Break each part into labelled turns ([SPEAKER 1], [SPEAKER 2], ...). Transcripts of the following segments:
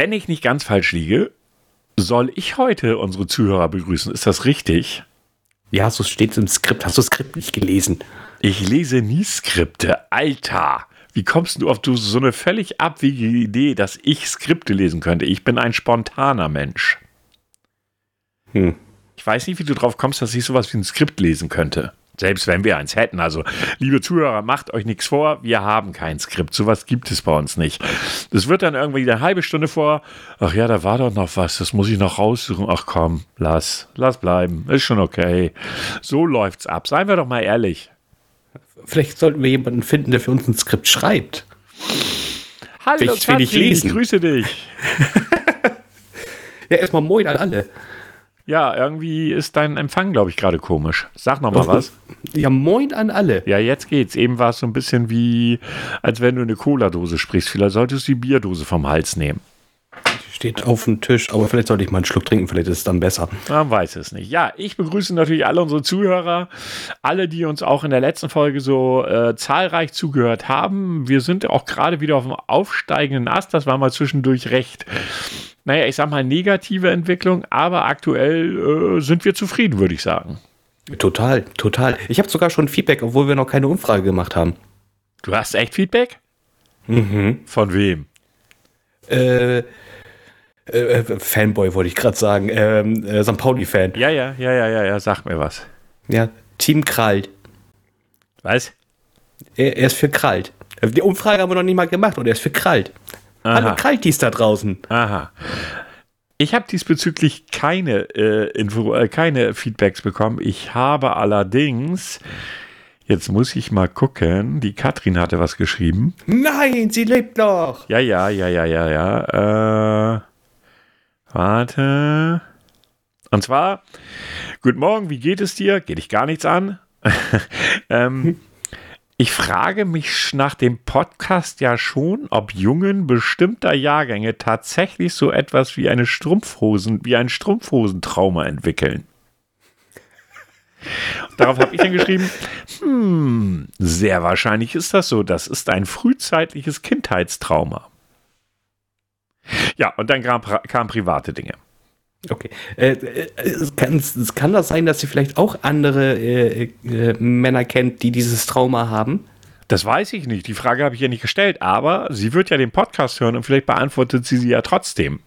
[SPEAKER 1] wenn ich nicht ganz falsch liege, soll ich heute unsere Zuhörer begrüßen. Ist das richtig?
[SPEAKER 2] Ja, so steht es im Skript. Hast du das Skript nicht gelesen?
[SPEAKER 1] Ich lese nie Skripte. Alter, wie kommst du auf so eine völlig abwegige Idee, dass ich Skripte lesen könnte? Ich bin ein spontaner Mensch. Hm. Ich weiß nicht, wie du drauf kommst, dass ich sowas wie ein Skript lesen könnte. Selbst wenn wir eins hätten. Also, liebe Zuhörer, macht euch nichts vor. Wir haben kein Skript. Sowas gibt es bei uns nicht. Das wird dann irgendwie eine halbe Stunde vor. Ach ja, da war doch noch was. Das muss ich noch raussuchen. Ach komm, lass. Lass bleiben. Ist schon okay. So läuft's ab. Seien wir doch mal ehrlich.
[SPEAKER 2] Vielleicht sollten wir jemanden finden, der für uns ein Skript schreibt.
[SPEAKER 1] Hallo, ich, Katrin, ich grüße dich.
[SPEAKER 2] ja, erstmal moin an alle.
[SPEAKER 1] Ja, irgendwie ist dein Empfang, glaube ich, gerade komisch. Sag noch mal was.
[SPEAKER 2] Ja, moin an alle.
[SPEAKER 1] Ja, jetzt geht's. Eben war es so ein bisschen wie, als wenn du eine Cola-Dose sprichst. Vielleicht solltest du die Bierdose vom Hals nehmen.
[SPEAKER 2] Steht auf dem Tisch, aber vielleicht sollte ich mal einen Schluck trinken, vielleicht ist es dann besser.
[SPEAKER 1] Man weiß es nicht. Ja, ich begrüße natürlich alle unsere Zuhörer, alle, die uns auch in der letzten Folge so äh, zahlreich zugehört haben. Wir sind auch gerade wieder auf dem aufsteigenden Ast. Das war mal zwischendurch recht naja, ich sag mal, negative Entwicklung, aber aktuell äh, sind wir zufrieden, würde ich sagen.
[SPEAKER 2] Total, total. Ich habe sogar schon Feedback, obwohl wir noch keine Umfrage gemacht haben.
[SPEAKER 1] Du hast echt Feedback?
[SPEAKER 2] Mhm.
[SPEAKER 1] Von wem?
[SPEAKER 2] Äh, äh, äh Fanboy wollte ich gerade sagen. Ähm, äh, St. Pauli-Fan.
[SPEAKER 1] Ja, ja, ja, ja, ja, ja, sag mir was.
[SPEAKER 2] Ja, Team Kralt.
[SPEAKER 1] Was?
[SPEAKER 2] Er, er ist für Kralt. Die Umfrage haben wir noch nicht mal gemacht und er ist für Kralt. Aha. Alle Kaltis da draußen.
[SPEAKER 1] Aha. Ich habe diesbezüglich keine, äh, Info, äh, keine Feedbacks bekommen. Ich habe allerdings, jetzt muss ich mal gucken, die Katrin hatte was geschrieben.
[SPEAKER 2] Nein, sie lebt noch.
[SPEAKER 1] Ja, ja, ja, ja, ja, ja. Äh, warte. Und zwar, guten Morgen, wie geht es dir? Geht dich gar nichts an? ähm, ich frage mich nach dem Podcast ja schon, ob Jungen bestimmter Jahrgänge tatsächlich so etwas wie eine Strumpfhosen, wie ein Strumpfhosentrauma entwickeln. Darauf habe ich dann geschrieben, hm, sehr wahrscheinlich ist das so. Das ist ein frühzeitliches Kindheitstrauma. Ja, und dann kamen kam private Dinge.
[SPEAKER 2] Okay. Äh, äh, kann, kann das sein, dass sie vielleicht auch andere äh, äh, Männer kennt, die dieses Trauma haben?
[SPEAKER 1] Das weiß ich nicht. Die Frage habe ich ja nicht gestellt, aber sie wird ja den Podcast hören und vielleicht beantwortet sie sie ja trotzdem.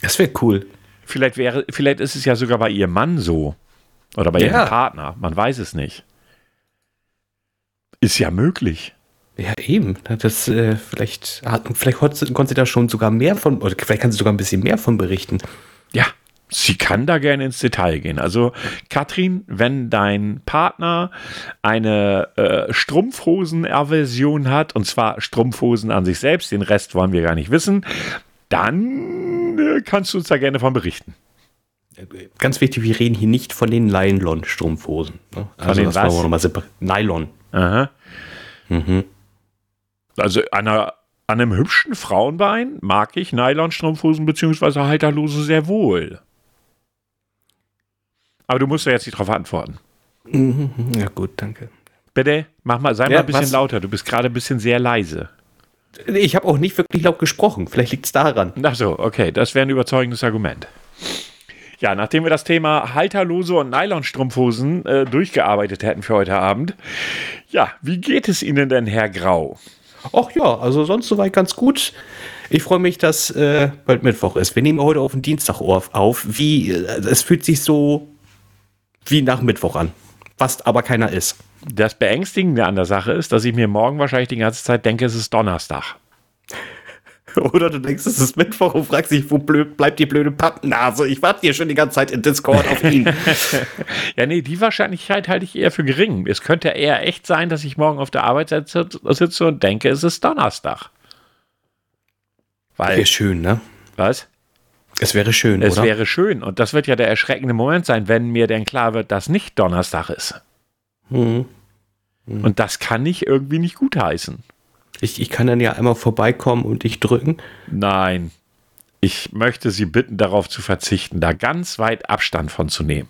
[SPEAKER 2] Das wäre cool.
[SPEAKER 1] Vielleicht wäre, vielleicht ist es ja sogar bei ihrem Mann so. Oder bei ja. ihrem Partner. Man weiß es nicht. Ist ja möglich.
[SPEAKER 2] Ja, eben. Das, äh, vielleicht, vielleicht konnte sie da schon sogar mehr von, oder vielleicht kann sie sogar ein bisschen mehr von berichten.
[SPEAKER 1] Ja, sie kann da gerne ins Detail gehen. Also, Katrin, wenn dein Partner eine äh, Strumpfhosen-Aversion hat, und zwar Strumpfhosen an sich selbst, den Rest wollen wir gar nicht wissen, dann äh, kannst du uns da gerne von berichten.
[SPEAKER 2] Ganz wichtig, wir reden hier nicht von den Nylon-Strumpfhosen. Ne?
[SPEAKER 1] Also, den
[SPEAKER 2] was? Nochmal Nylon.
[SPEAKER 1] Aha. Mhm. Also einer an einem hübschen Frauenbein mag ich Nylonstrumpfhosen bzw. Halterlose sehr wohl. Aber du musst ja jetzt nicht darauf antworten.
[SPEAKER 2] Ja, gut, danke.
[SPEAKER 1] Bitte, mach mal, sei ja, mal ein bisschen was? lauter. Du bist gerade ein bisschen sehr leise.
[SPEAKER 2] Ich habe auch nicht wirklich laut gesprochen. Vielleicht liegt es daran.
[SPEAKER 1] Ach so, okay. Das wäre ein überzeugendes Argument. Ja, nachdem wir das Thema halterlose und Nylonstrumpfhosen äh, durchgearbeitet hätten für heute Abend. Ja, wie geht es Ihnen denn, Herr Grau?
[SPEAKER 2] Ach ja, also sonst soweit ganz gut. Ich freue mich, dass äh, bald Mittwoch ist. Wir nehmen heute auf den Dienstag auf. Wie, äh, es fühlt sich so wie nach Mittwoch an. Was aber keiner ist.
[SPEAKER 1] Das Beängstigende an der Sache ist, dass ich mir morgen wahrscheinlich die ganze Zeit denke, es ist Donnerstag.
[SPEAKER 2] Oder du denkst, es ist Mittwoch und fragst dich, wo blöd, bleibt die blöde Pappnase? Ich warte hier schon die ganze Zeit in Discord auf ihn.
[SPEAKER 1] ja, nee, die Wahrscheinlichkeit halte ich eher für gering. Es könnte eher echt sein, dass ich morgen auf der Arbeit sitze und denke, es ist Donnerstag.
[SPEAKER 2] Weil, wäre schön, ne?
[SPEAKER 1] Was?
[SPEAKER 2] Es wäre schön,
[SPEAKER 1] es
[SPEAKER 2] oder?
[SPEAKER 1] Es wäre schön. Und das wird ja der erschreckende Moment sein, wenn mir denn klar wird, dass nicht Donnerstag ist. Mhm. Mhm. Und das kann ich irgendwie nicht gutheißen.
[SPEAKER 2] Ich, ich kann dann ja einmal vorbeikommen und dich drücken.
[SPEAKER 1] Nein. Ich möchte Sie bitten, darauf zu verzichten, da ganz weit Abstand von zu nehmen.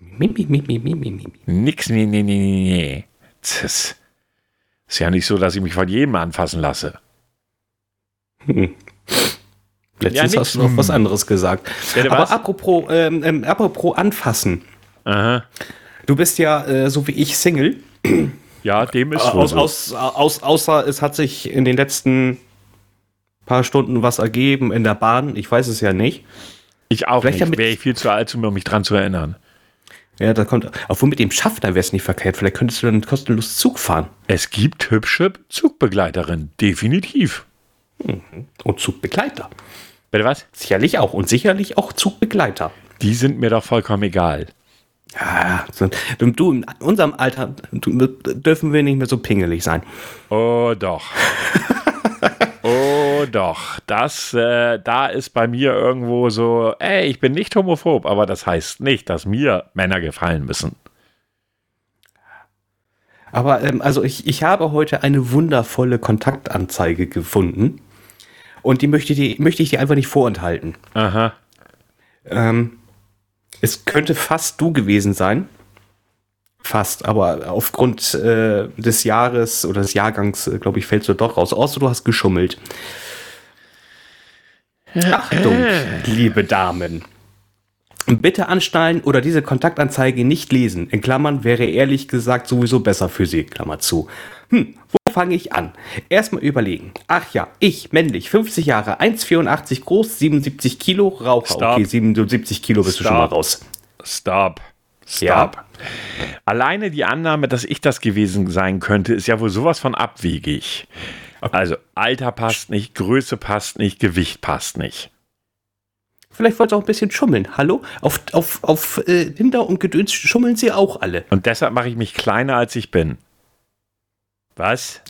[SPEAKER 1] Mi, mi, mi, mi, mi, mi. Nix, nee, nee, nee, nee. Ist ja nicht so, dass ich mich von jedem anfassen lasse.
[SPEAKER 2] Hm. Letztens ja, hast du noch was anderes gesagt. Ja, Aber was? apropos, ähm, ähm, apropos anfassen. Aha. Du bist ja, äh, so wie ich, Single.
[SPEAKER 1] Ja, dem ist
[SPEAKER 2] aus, so. aus, aus, Außer es hat sich in den letzten paar Stunden was ergeben in der Bahn. Ich weiß es ja nicht.
[SPEAKER 1] Ich auch Vielleicht nicht. Wäre ich viel zu alt, um mich dran zu erinnern.
[SPEAKER 2] Ja, da kommt. Obwohl mit dem Schaffner wäre es nicht verkehrt. Vielleicht könntest du dann kostenlos Zug fahren.
[SPEAKER 1] Es gibt hübsche Zugbegleiterinnen, definitiv.
[SPEAKER 2] Mhm. Und Zugbegleiter.
[SPEAKER 1] Bitte was?
[SPEAKER 2] Sicherlich auch. Und sicherlich auch Zugbegleiter.
[SPEAKER 1] Die sind mir doch vollkommen egal.
[SPEAKER 2] Ja, du, in unserem Alter dürfen wir nicht mehr so pingelig sein.
[SPEAKER 1] Oh doch. oh doch. Das, äh, da ist bei mir irgendwo so, ey, ich bin nicht homophob, aber das heißt nicht, dass mir Männer gefallen müssen.
[SPEAKER 2] Aber ähm, also ich, ich habe heute eine wundervolle Kontaktanzeige gefunden und die möchte, die, möchte ich dir einfach nicht vorenthalten.
[SPEAKER 1] Aha.
[SPEAKER 2] Ähm, es könnte fast du gewesen sein. Fast, aber aufgrund äh, des Jahres oder des Jahrgangs, äh, glaube ich, fällst du doch raus. Außer du hast geschummelt. Achtung, liebe Damen. Bitte anschnallen oder diese Kontaktanzeige nicht lesen. In Klammern wäre ehrlich gesagt sowieso besser für Sie. Klammer zu. Hm, wo fange ich an? Erstmal überlegen. Ach ja, ich, männlich, 50 Jahre, 1,84 groß, 77 Kilo, Raucher. Stop. Okay, 77 Kilo bist Stop. du schon mal raus.
[SPEAKER 1] Stop. Stop. Ja. Alleine die Annahme, dass ich das gewesen sein könnte, ist ja wohl sowas von abwegig. Okay. Also Alter passt nicht, Größe passt nicht, Gewicht passt nicht.
[SPEAKER 2] Vielleicht wollt ihr auch ein bisschen schummeln. Hallo? Auf, auf, auf äh, Tinder und Gedöns schummeln sie auch alle.
[SPEAKER 1] Und deshalb mache ich mich kleiner, als ich bin. Was?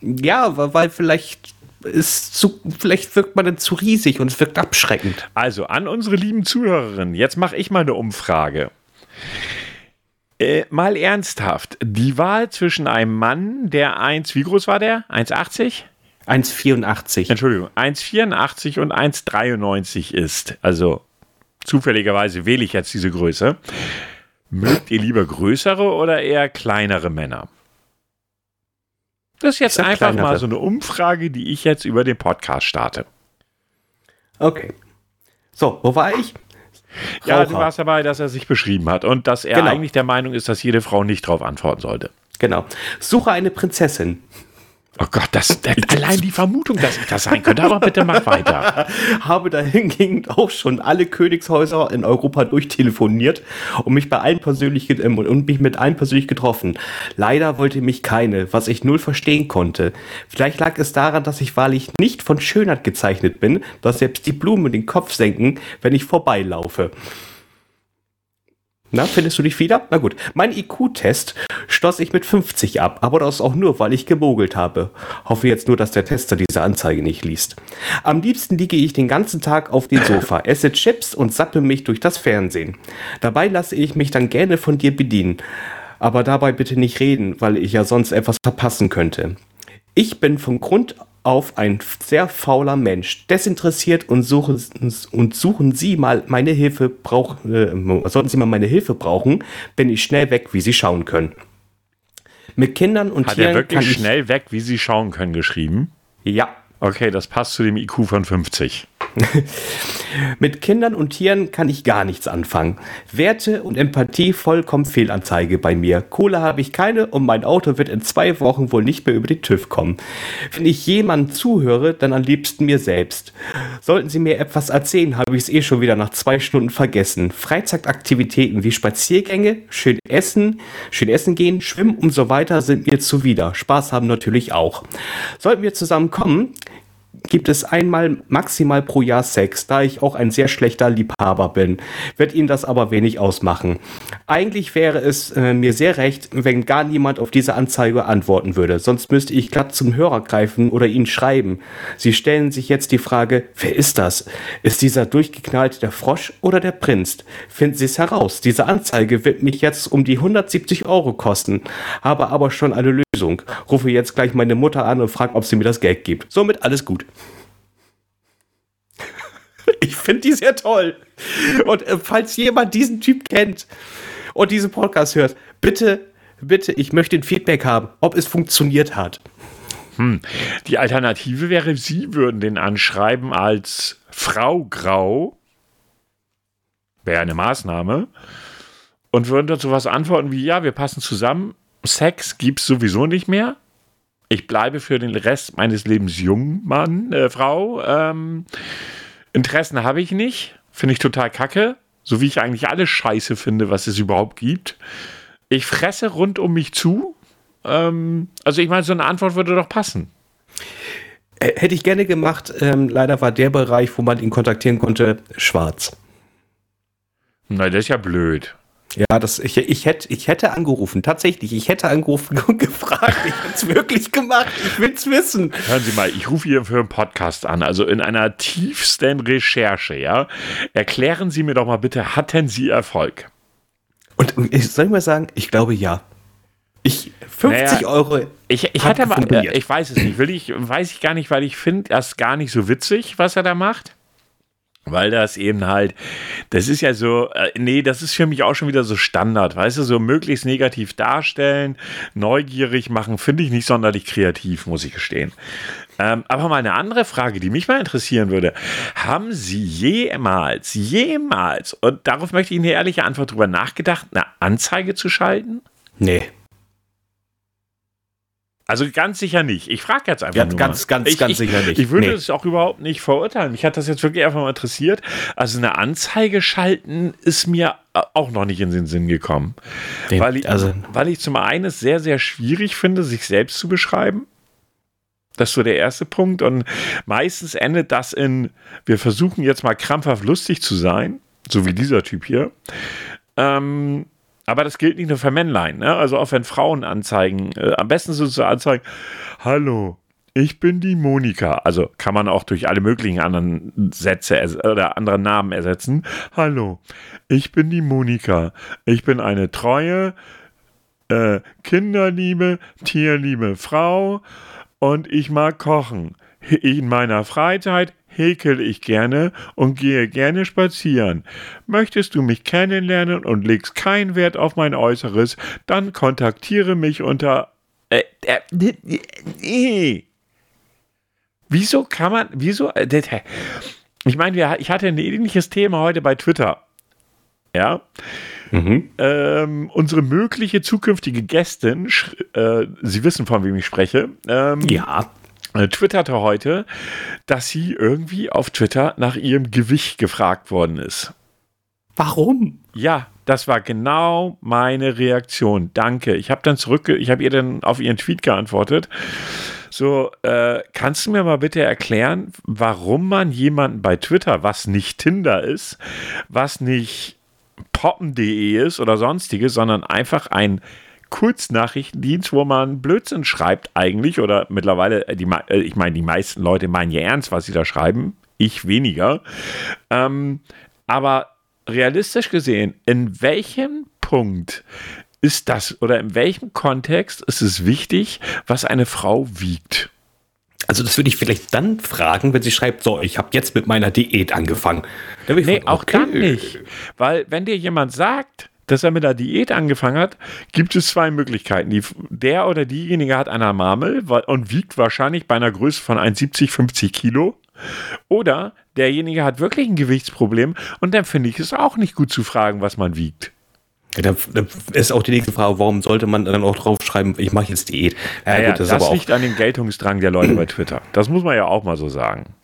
[SPEAKER 2] Ja, weil vielleicht ist zu, vielleicht wirkt man dann zu riesig und es wirkt abschreckend.
[SPEAKER 1] Also an unsere lieben Zuhörerinnen, jetzt mache ich mal eine Umfrage. Äh, mal ernsthaft, die Wahl zwischen einem Mann, der 1, wie groß war der? 1,80?
[SPEAKER 2] 1,84.
[SPEAKER 1] Entschuldigung, 1,84 und 1,93 ist. Also zufälligerweise wähle ich jetzt diese Größe. Mögt ihr lieber größere oder eher kleinere Männer? Das ist jetzt einfach kleinere. mal so eine Umfrage, die ich jetzt über den Podcast starte.
[SPEAKER 2] Okay. So, wo war ich?
[SPEAKER 1] Ja, du warst dabei, dass er sich beschrieben hat und dass er genau. eigentlich der Meinung ist, dass jede Frau nicht darauf antworten sollte.
[SPEAKER 2] Genau. Suche eine Prinzessin.
[SPEAKER 1] Oh Gott, das, allein die Vermutung, dass ich das sein könnte, aber bitte mach weiter.
[SPEAKER 2] Habe dahingehend auch schon alle Königshäuser in Europa durchtelefoniert und mich bei allen persönlich ähm, und mich mit allen persönlich getroffen. Leider wollte mich keine, was ich null verstehen konnte. Vielleicht lag es daran, dass ich wahrlich nicht von Schönheit gezeichnet bin, dass selbst die Blumen den Kopf senken, wenn ich vorbeilaufe. Na, findest du dich wieder? Na gut. Mein IQ-Test schloss ich mit 50 ab, aber das auch nur, weil ich gemogelt habe. Hoffe jetzt nur, dass der Tester diese Anzeige nicht liest. Am liebsten liege ich den ganzen Tag auf dem Sofa, esse Chips und sappe mich durch das Fernsehen. Dabei lasse ich mich dann gerne von dir bedienen. Aber dabei bitte nicht reden, weil ich ja sonst etwas verpassen könnte. Ich bin von Grund auf ein sehr fauler Mensch, desinteressiert und suchen, und suchen Sie mal meine Hilfe brauchen, äh, sollten Sie mal meine Hilfe brauchen, bin ich schnell weg, wie Sie schauen können. Mit Kindern und
[SPEAKER 1] Hat Tieren. Hat er wirklich schnell weg, wie Sie schauen können, geschrieben?
[SPEAKER 2] Ja.
[SPEAKER 1] Okay, das passt zu dem IQ von 50.
[SPEAKER 2] Mit Kindern und Tieren kann ich gar nichts anfangen. Werte und Empathie vollkommen Fehlanzeige bei mir. Kohle habe ich keine und mein Auto wird in zwei Wochen wohl nicht mehr über den TÜV kommen. Wenn ich jemandem zuhöre, dann am liebsten mir selbst. Sollten Sie mir etwas erzählen, habe ich es eh schon wieder nach zwei Stunden vergessen. Freizeitaktivitäten wie Spaziergänge, schön essen, schön essen gehen, schwimmen und so weiter sind mir zuwider. Spaß haben natürlich auch. Sollten wir zusammen kommen, gibt es einmal maximal pro Jahr Sex, da ich auch ein sehr schlechter Liebhaber bin. Wird Ihnen das aber wenig ausmachen. Eigentlich wäre es äh, mir sehr recht, wenn gar niemand auf diese Anzeige antworten würde. Sonst müsste ich glatt zum Hörer greifen oder Ihnen schreiben. Sie stellen sich jetzt die Frage, wer ist das? Ist dieser durchgeknallte der Frosch oder der Prinz? Finden Sie es heraus. Diese Anzeige wird mich jetzt um die 170 Euro kosten, habe aber schon eine Lösung. Rufe jetzt gleich meine Mutter an und frage, ob sie mir das Geld gibt. Somit alles gut. Ich finde die sehr toll. Und äh, falls jemand diesen Typ kennt und diesen Podcast hört, bitte, bitte, ich möchte ein Feedback haben, ob es funktioniert hat.
[SPEAKER 1] hm, die Alternative wäre, Sie würden den anschreiben als Frau Grau. Wäre eine Maßnahme. Und würden dazu was antworten wie: Ja, wir passen zusammen. Sex gibt es sowieso nicht mehr. Ich bleibe für den Rest meines Lebens jung, Mann, äh, Frau. Ähm, Interessen habe ich nicht. Finde ich total kacke. So wie ich eigentlich alles scheiße finde, was es überhaupt gibt. Ich fresse rund um mich zu. Ähm, also, ich meine, so eine Antwort würde doch passen.
[SPEAKER 2] Hätte ich gerne gemacht. Ähm, leider war der Bereich, wo man ihn kontaktieren konnte, schwarz.
[SPEAKER 1] Na, das ist ja blöd.
[SPEAKER 2] Ja, das, ich, ich, hätte, ich hätte angerufen, tatsächlich. Ich hätte angerufen und gefragt. Ich hätte es wirklich gemacht. Ich will es wissen.
[SPEAKER 1] Hören Sie mal, ich rufe hier für einen Podcast an. Also in einer tiefsten Recherche, ja. Erklären Sie mir doch mal bitte, hatten Sie Erfolg?
[SPEAKER 2] Und ich soll mal sagen, ich glaube ja. Ich, 50 naja, Euro.
[SPEAKER 1] Ich, ich hatte mal, äh, ich weiß es nicht, will ich, weiß ich gar nicht, weil ich finde das gar nicht so witzig, was er da macht. Weil das eben halt, das ist ja so, äh, nee, das ist für mich auch schon wieder so Standard, weißt du, so möglichst negativ darstellen, neugierig machen, finde ich nicht sonderlich kreativ, muss ich gestehen. Ähm, aber mal eine andere Frage, die mich mal interessieren würde. Haben Sie jemals, jemals, und darauf möchte ich eine ehrliche Antwort drüber nachgedacht, eine Anzeige zu schalten?
[SPEAKER 2] Nee.
[SPEAKER 1] Also ganz sicher nicht. Ich frage jetzt einfach
[SPEAKER 2] ja, nur. Ganz, ganz,
[SPEAKER 1] ich,
[SPEAKER 2] ganz
[SPEAKER 1] ich,
[SPEAKER 2] sicher nicht.
[SPEAKER 1] Ich würde es nee. auch überhaupt nicht verurteilen. Mich hat das jetzt wirklich einfach mal interessiert. Also eine Anzeige schalten ist mir auch noch nicht in den Sinn gekommen. Den, weil, ich, also, weil ich zum einen es sehr, sehr schwierig finde, sich selbst zu beschreiben. Das ist so der erste Punkt. Und meistens endet das in, wir versuchen jetzt mal krampfhaft lustig zu sein, so wie dieser Typ hier. Ähm, aber das gilt nicht nur für Männlein. Ne? Also auch wenn Frauen anzeigen, äh, am besten so zu anzeigen, hallo, ich bin die Monika. Also kann man auch durch alle möglichen anderen Sätze oder anderen Namen ersetzen. Hallo, ich bin die Monika. Ich bin eine treue, äh, kinderliebe, tierliebe Frau und ich mag kochen. In meiner Freizeit häkel ich gerne und gehe gerne spazieren. Möchtest du mich kennenlernen und legst keinen Wert auf mein Äußeres, dann kontaktiere mich unter. Äh, äh, äh, wieso kann man. Wieso. Äh, ich meine, ich hatte ein ähnliches Thema heute bei Twitter. Ja. Mhm. Ähm, unsere mögliche zukünftige Gästin, äh, Sie wissen, von wem ich spreche.
[SPEAKER 2] Ähm, ja
[SPEAKER 1] twitterte heute, dass sie irgendwie auf Twitter nach ihrem Gewicht gefragt worden ist.
[SPEAKER 2] Warum?
[SPEAKER 1] Ja, das war genau meine Reaktion. Danke. Ich habe dann zurück, ich habe ihr dann auf ihren Tweet geantwortet. So, äh, kannst du mir mal bitte erklären, warum man jemanden bei Twitter, was nicht Tinder ist, was nicht poppen.de ist oder sonstiges, sondern einfach ein Kurznachrichtendienst, wo man Blödsinn schreibt eigentlich oder mittlerweile, äh, die, äh, ich meine, die meisten Leute meinen ja ernst, was sie da schreiben, ich weniger. Ähm, aber realistisch gesehen, in welchem Punkt ist das oder in welchem Kontext ist es wichtig, was eine Frau wiegt?
[SPEAKER 2] Also das würde ich vielleicht dann fragen, wenn sie schreibt, so, ich habe jetzt mit meiner Diät angefangen.
[SPEAKER 1] nee, fragen, auch okay. dann nicht. Weil wenn dir jemand sagt, dass er mit der Diät angefangen hat, gibt es zwei Möglichkeiten. Die, der oder diejenige hat eine Marmel und wiegt wahrscheinlich bei einer Größe von 1,70, 50 Kilo. Oder derjenige hat wirklich ein Gewichtsproblem und dann finde ich es auch nicht gut zu fragen, was man wiegt.
[SPEAKER 2] Ja, da ist auch die nächste Frage, warum sollte man dann auch draufschreiben, ich mache jetzt Diät?
[SPEAKER 1] Ja, ja, gut, das, das liegt an dem Geltungsdrang der Leute bei Twitter. Das muss man ja auch mal so sagen.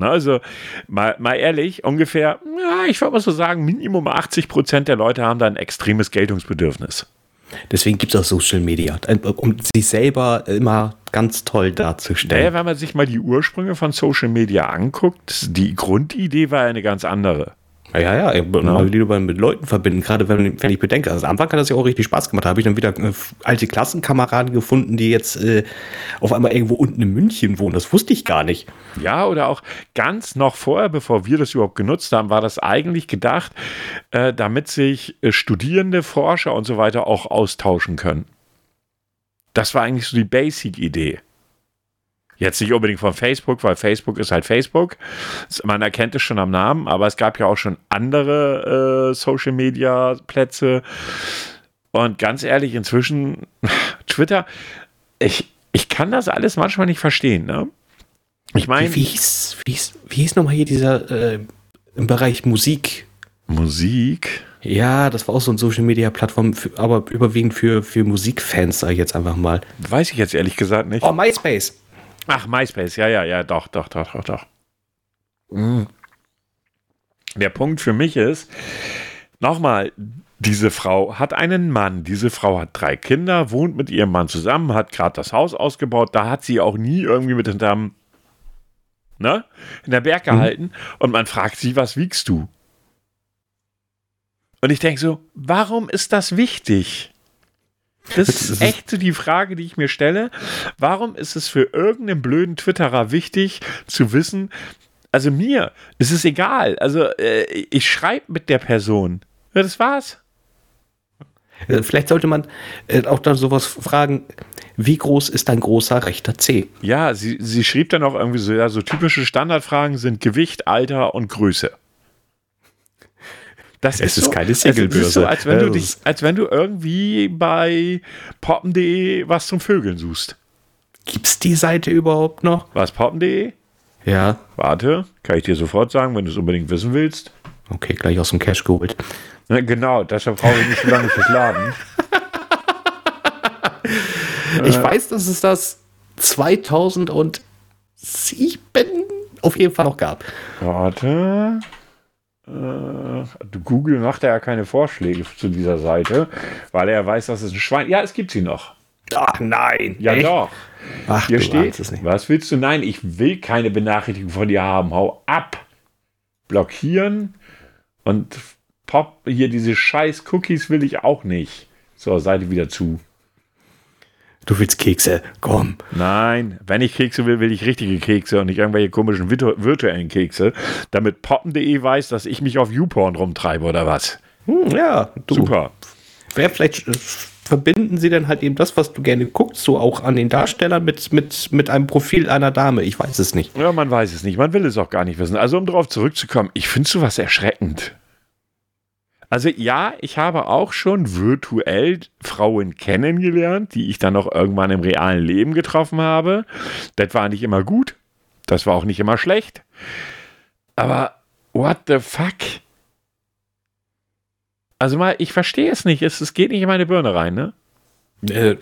[SPEAKER 1] Also mal, mal ehrlich, ungefähr, ja, ich würde mal so sagen, Minimum 80 Prozent der Leute haben da ein extremes Geltungsbedürfnis.
[SPEAKER 2] Deswegen gibt es auch Social Media, um sich selber immer ganz toll darzustellen.
[SPEAKER 1] Naja, wenn man sich mal die Ursprünge von Social Media anguckt, die Grundidee war eine ganz andere.
[SPEAKER 2] Ja, ja, mal wieder mit Leuten verbinden, gerade wenn, wenn ich bedenke. Also am Anfang hat das ja auch richtig Spaß gemacht. Da habe ich dann wieder äh, alte Klassenkameraden gefunden, die jetzt äh, auf einmal irgendwo unten in München wohnen. Das wusste ich gar nicht.
[SPEAKER 1] Ja, oder auch ganz noch vorher, bevor wir das überhaupt genutzt haben, war das eigentlich gedacht, äh, damit sich äh, Studierende, Forscher und so weiter auch austauschen können. Das war eigentlich so die Basic-Idee. Jetzt nicht unbedingt von Facebook, weil Facebook ist halt Facebook. Man erkennt es schon am Namen, aber es gab ja auch schon andere äh, Social Media Plätze. Und ganz ehrlich, inzwischen Twitter, ich, ich kann das alles manchmal nicht verstehen, ne? Ich meine.
[SPEAKER 2] Wie, hieß, wie, hieß, wie hieß nochmal hier dieser äh, im Bereich Musik?
[SPEAKER 1] Musik?
[SPEAKER 2] Ja, das war auch so eine Social Media Plattform, für, aber überwiegend für, für Musikfans, sage ich jetzt einfach mal.
[SPEAKER 1] Weiß ich jetzt ehrlich gesagt nicht.
[SPEAKER 2] Oh, MySpace.
[SPEAKER 1] Ach, MySpace, ja, ja, ja, doch, doch, doch, doch, doch. Mhm. Der Punkt für mich ist, nochmal, diese Frau hat einen Mann, diese Frau hat drei Kinder, wohnt mit ihrem Mann zusammen, hat gerade das Haus ausgebaut, da hat sie auch nie irgendwie mit hinterm, ne, in der Berg mhm. gehalten mhm. und man fragt sie, was wiegst du? Und ich denke so, warum ist das wichtig? Das ist echt so die Frage, die ich mir stelle. Warum ist es für irgendeinen blöden Twitterer wichtig zu wissen, also mir ist es egal. Also äh, ich schreibe mit der Person. Ja, das war's.
[SPEAKER 2] Äh, vielleicht sollte man äh, auch dann sowas fragen, wie groß ist dein großer rechter C?
[SPEAKER 1] Ja, sie, sie schrieb dann auch irgendwie so, ja, so typische Standardfragen sind Gewicht, Alter und Größe.
[SPEAKER 2] Das es ist, so, keine Singlebörse. So,
[SPEAKER 1] als wenn, du dich, als wenn du irgendwie bei poppen.de was zum Vögeln suchst.
[SPEAKER 2] Gibt's die Seite überhaupt noch?
[SPEAKER 1] Was, poppen.de?
[SPEAKER 2] Ja.
[SPEAKER 1] Warte, kann ich dir sofort sagen, wenn du es unbedingt wissen willst.
[SPEAKER 2] Okay, gleich aus dem Cache geholt.
[SPEAKER 1] Na, genau, deshalb brauche ich nicht so lange fürs Laden.
[SPEAKER 2] ich äh. weiß, dass es das 2007 auf jeden Fall noch gab.
[SPEAKER 1] Warte. Äh, Google macht ja keine Vorschläge zu dieser Seite, weil er weiß, dass es ein Schwein. Ja, es gibt sie noch.
[SPEAKER 2] Ach nein.
[SPEAKER 1] Ja, echt? doch.
[SPEAKER 2] Ach,
[SPEAKER 1] Hier steht. Es nicht. Was willst du? Nein, ich will keine Benachrichtigung von dir haben. Hau ab. Blockieren und pop hier diese scheiß Cookies will ich auch nicht. So, Seite wieder zu.
[SPEAKER 2] Du willst Kekse, komm.
[SPEAKER 1] Nein, wenn ich Kekse will, will ich richtige Kekse und nicht irgendwelche komischen virtuellen Kekse, damit poppen.de weiß, dass ich mich auf YouPorn rumtreibe oder was.
[SPEAKER 2] Hm, ja,
[SPEAKER 1] du. super.
[SPEAKER 2] Wer vielleicht äh, verbinden sie dann halt eben das, was du gerne guckst, so auch an den Darstellern mit, mit, mit einem Profil einer Dame. Ich weiß es nicht.
[SPEAKER 1] Ja, man weiß es nicht. Man will es auch gar nicht wissen. Also, um darauf zurückzukommen, ich finde sowas erschreckend. Also ja, ich habe auch schon virtuell Frauen kennengelernt, die ich dann noch irgendwann im realen Leben getroffen habe. Das war nicht immer gut. Das war auch nicht immer schlecht. Aber what the fuck? Also mal, ich verstehe es nicht. Es, es geht nicht in meine Birne rein, ne?
[SPEAKER 2] Äh,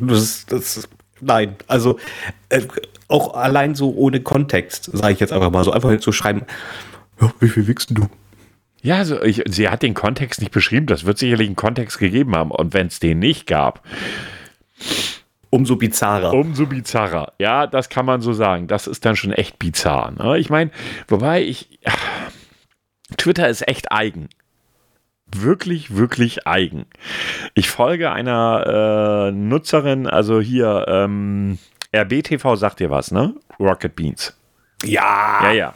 [SPEAKER 2] das, das, nein, also äh, auch allein so ohne Kontext, sage ich jetzt einfach mal so, einfach zu schreiben, ja, wie viel wichst du?
[SPEAKER 1] Ja, also ich, sie hat den Kontext nicht beschrieben. Das wird sicherlich einen Kontext gegeben haben. Und wenn es den nicht gab,
[SPEAKER 2] umso bizarrer.
[SPEAKER 1] Umso bizarrer. Ja, das kann man so sagen. Das ist dann schon echt bizarr. Ne? Ich meine, wobei ich. Ach, Twitter ist echt eigen. Wirklich, wirklich eigen. Ich folge einer äh, Nutzerin, also hier, ähm, RBTV sagt dir was, ne? Rocket Beans.
[SPEAKER 2] Ja.
[SPEAKER 1] Ja, ja.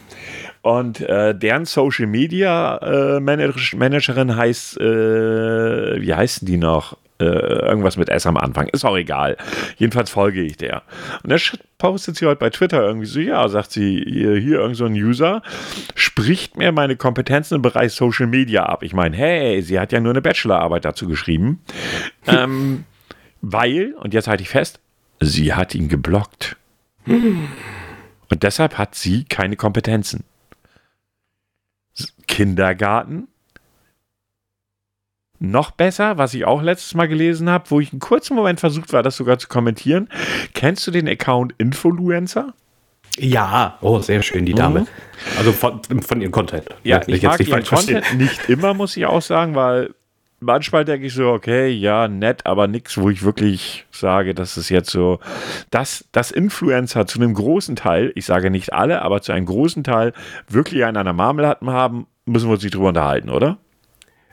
[SPEAKER 1] Und äh, deren Social Media äh, Managerin heißt, äh, wie heißen die noch? Äh, irgendwas mit S am Anfang. Ist auch egal. Jedenfalls folge ich der. Und der postet sie heute bei Twitter irgendwie so: Ja, sagt sie, hier, hier irgend so ein User spricht mir meine Kompetenzen im Bereich Social Media ab. Ich meine, hey, sie hat ja nur eine Bachelorarbeit dazu geschrieben. ähm, weil, und jetzt halte ich fest, sie hat ihn geblockt. Und deshalb hat sie keine Kompetenzen. Kindergarten. Noch besser, was ich auch letztes Mal gelesen habe, wo ich einen kurzen Moment versucht war, das sogar zu kommentieren. Kennst du den Account Influencer?
[SPEAKER 2] Ja, oh, sehr schön, die Dame. Mhm. Also von, von ihrem Content.
[SPEAKER 1] Ja, ich, ich mag ihren Content nicht immer, muss ich auch sagen, weil manchmal denke ich so, okay, ja, nett, aber nichts, wo ich wirklich sage, dass es jetzt so, dass das Influencer zu einem großen Teil, ich sage nicht alle, aber zu einem großen Teil wirklich einen an der Marmelade haben, müssen wir uns nicht drüber unterhalten, oder?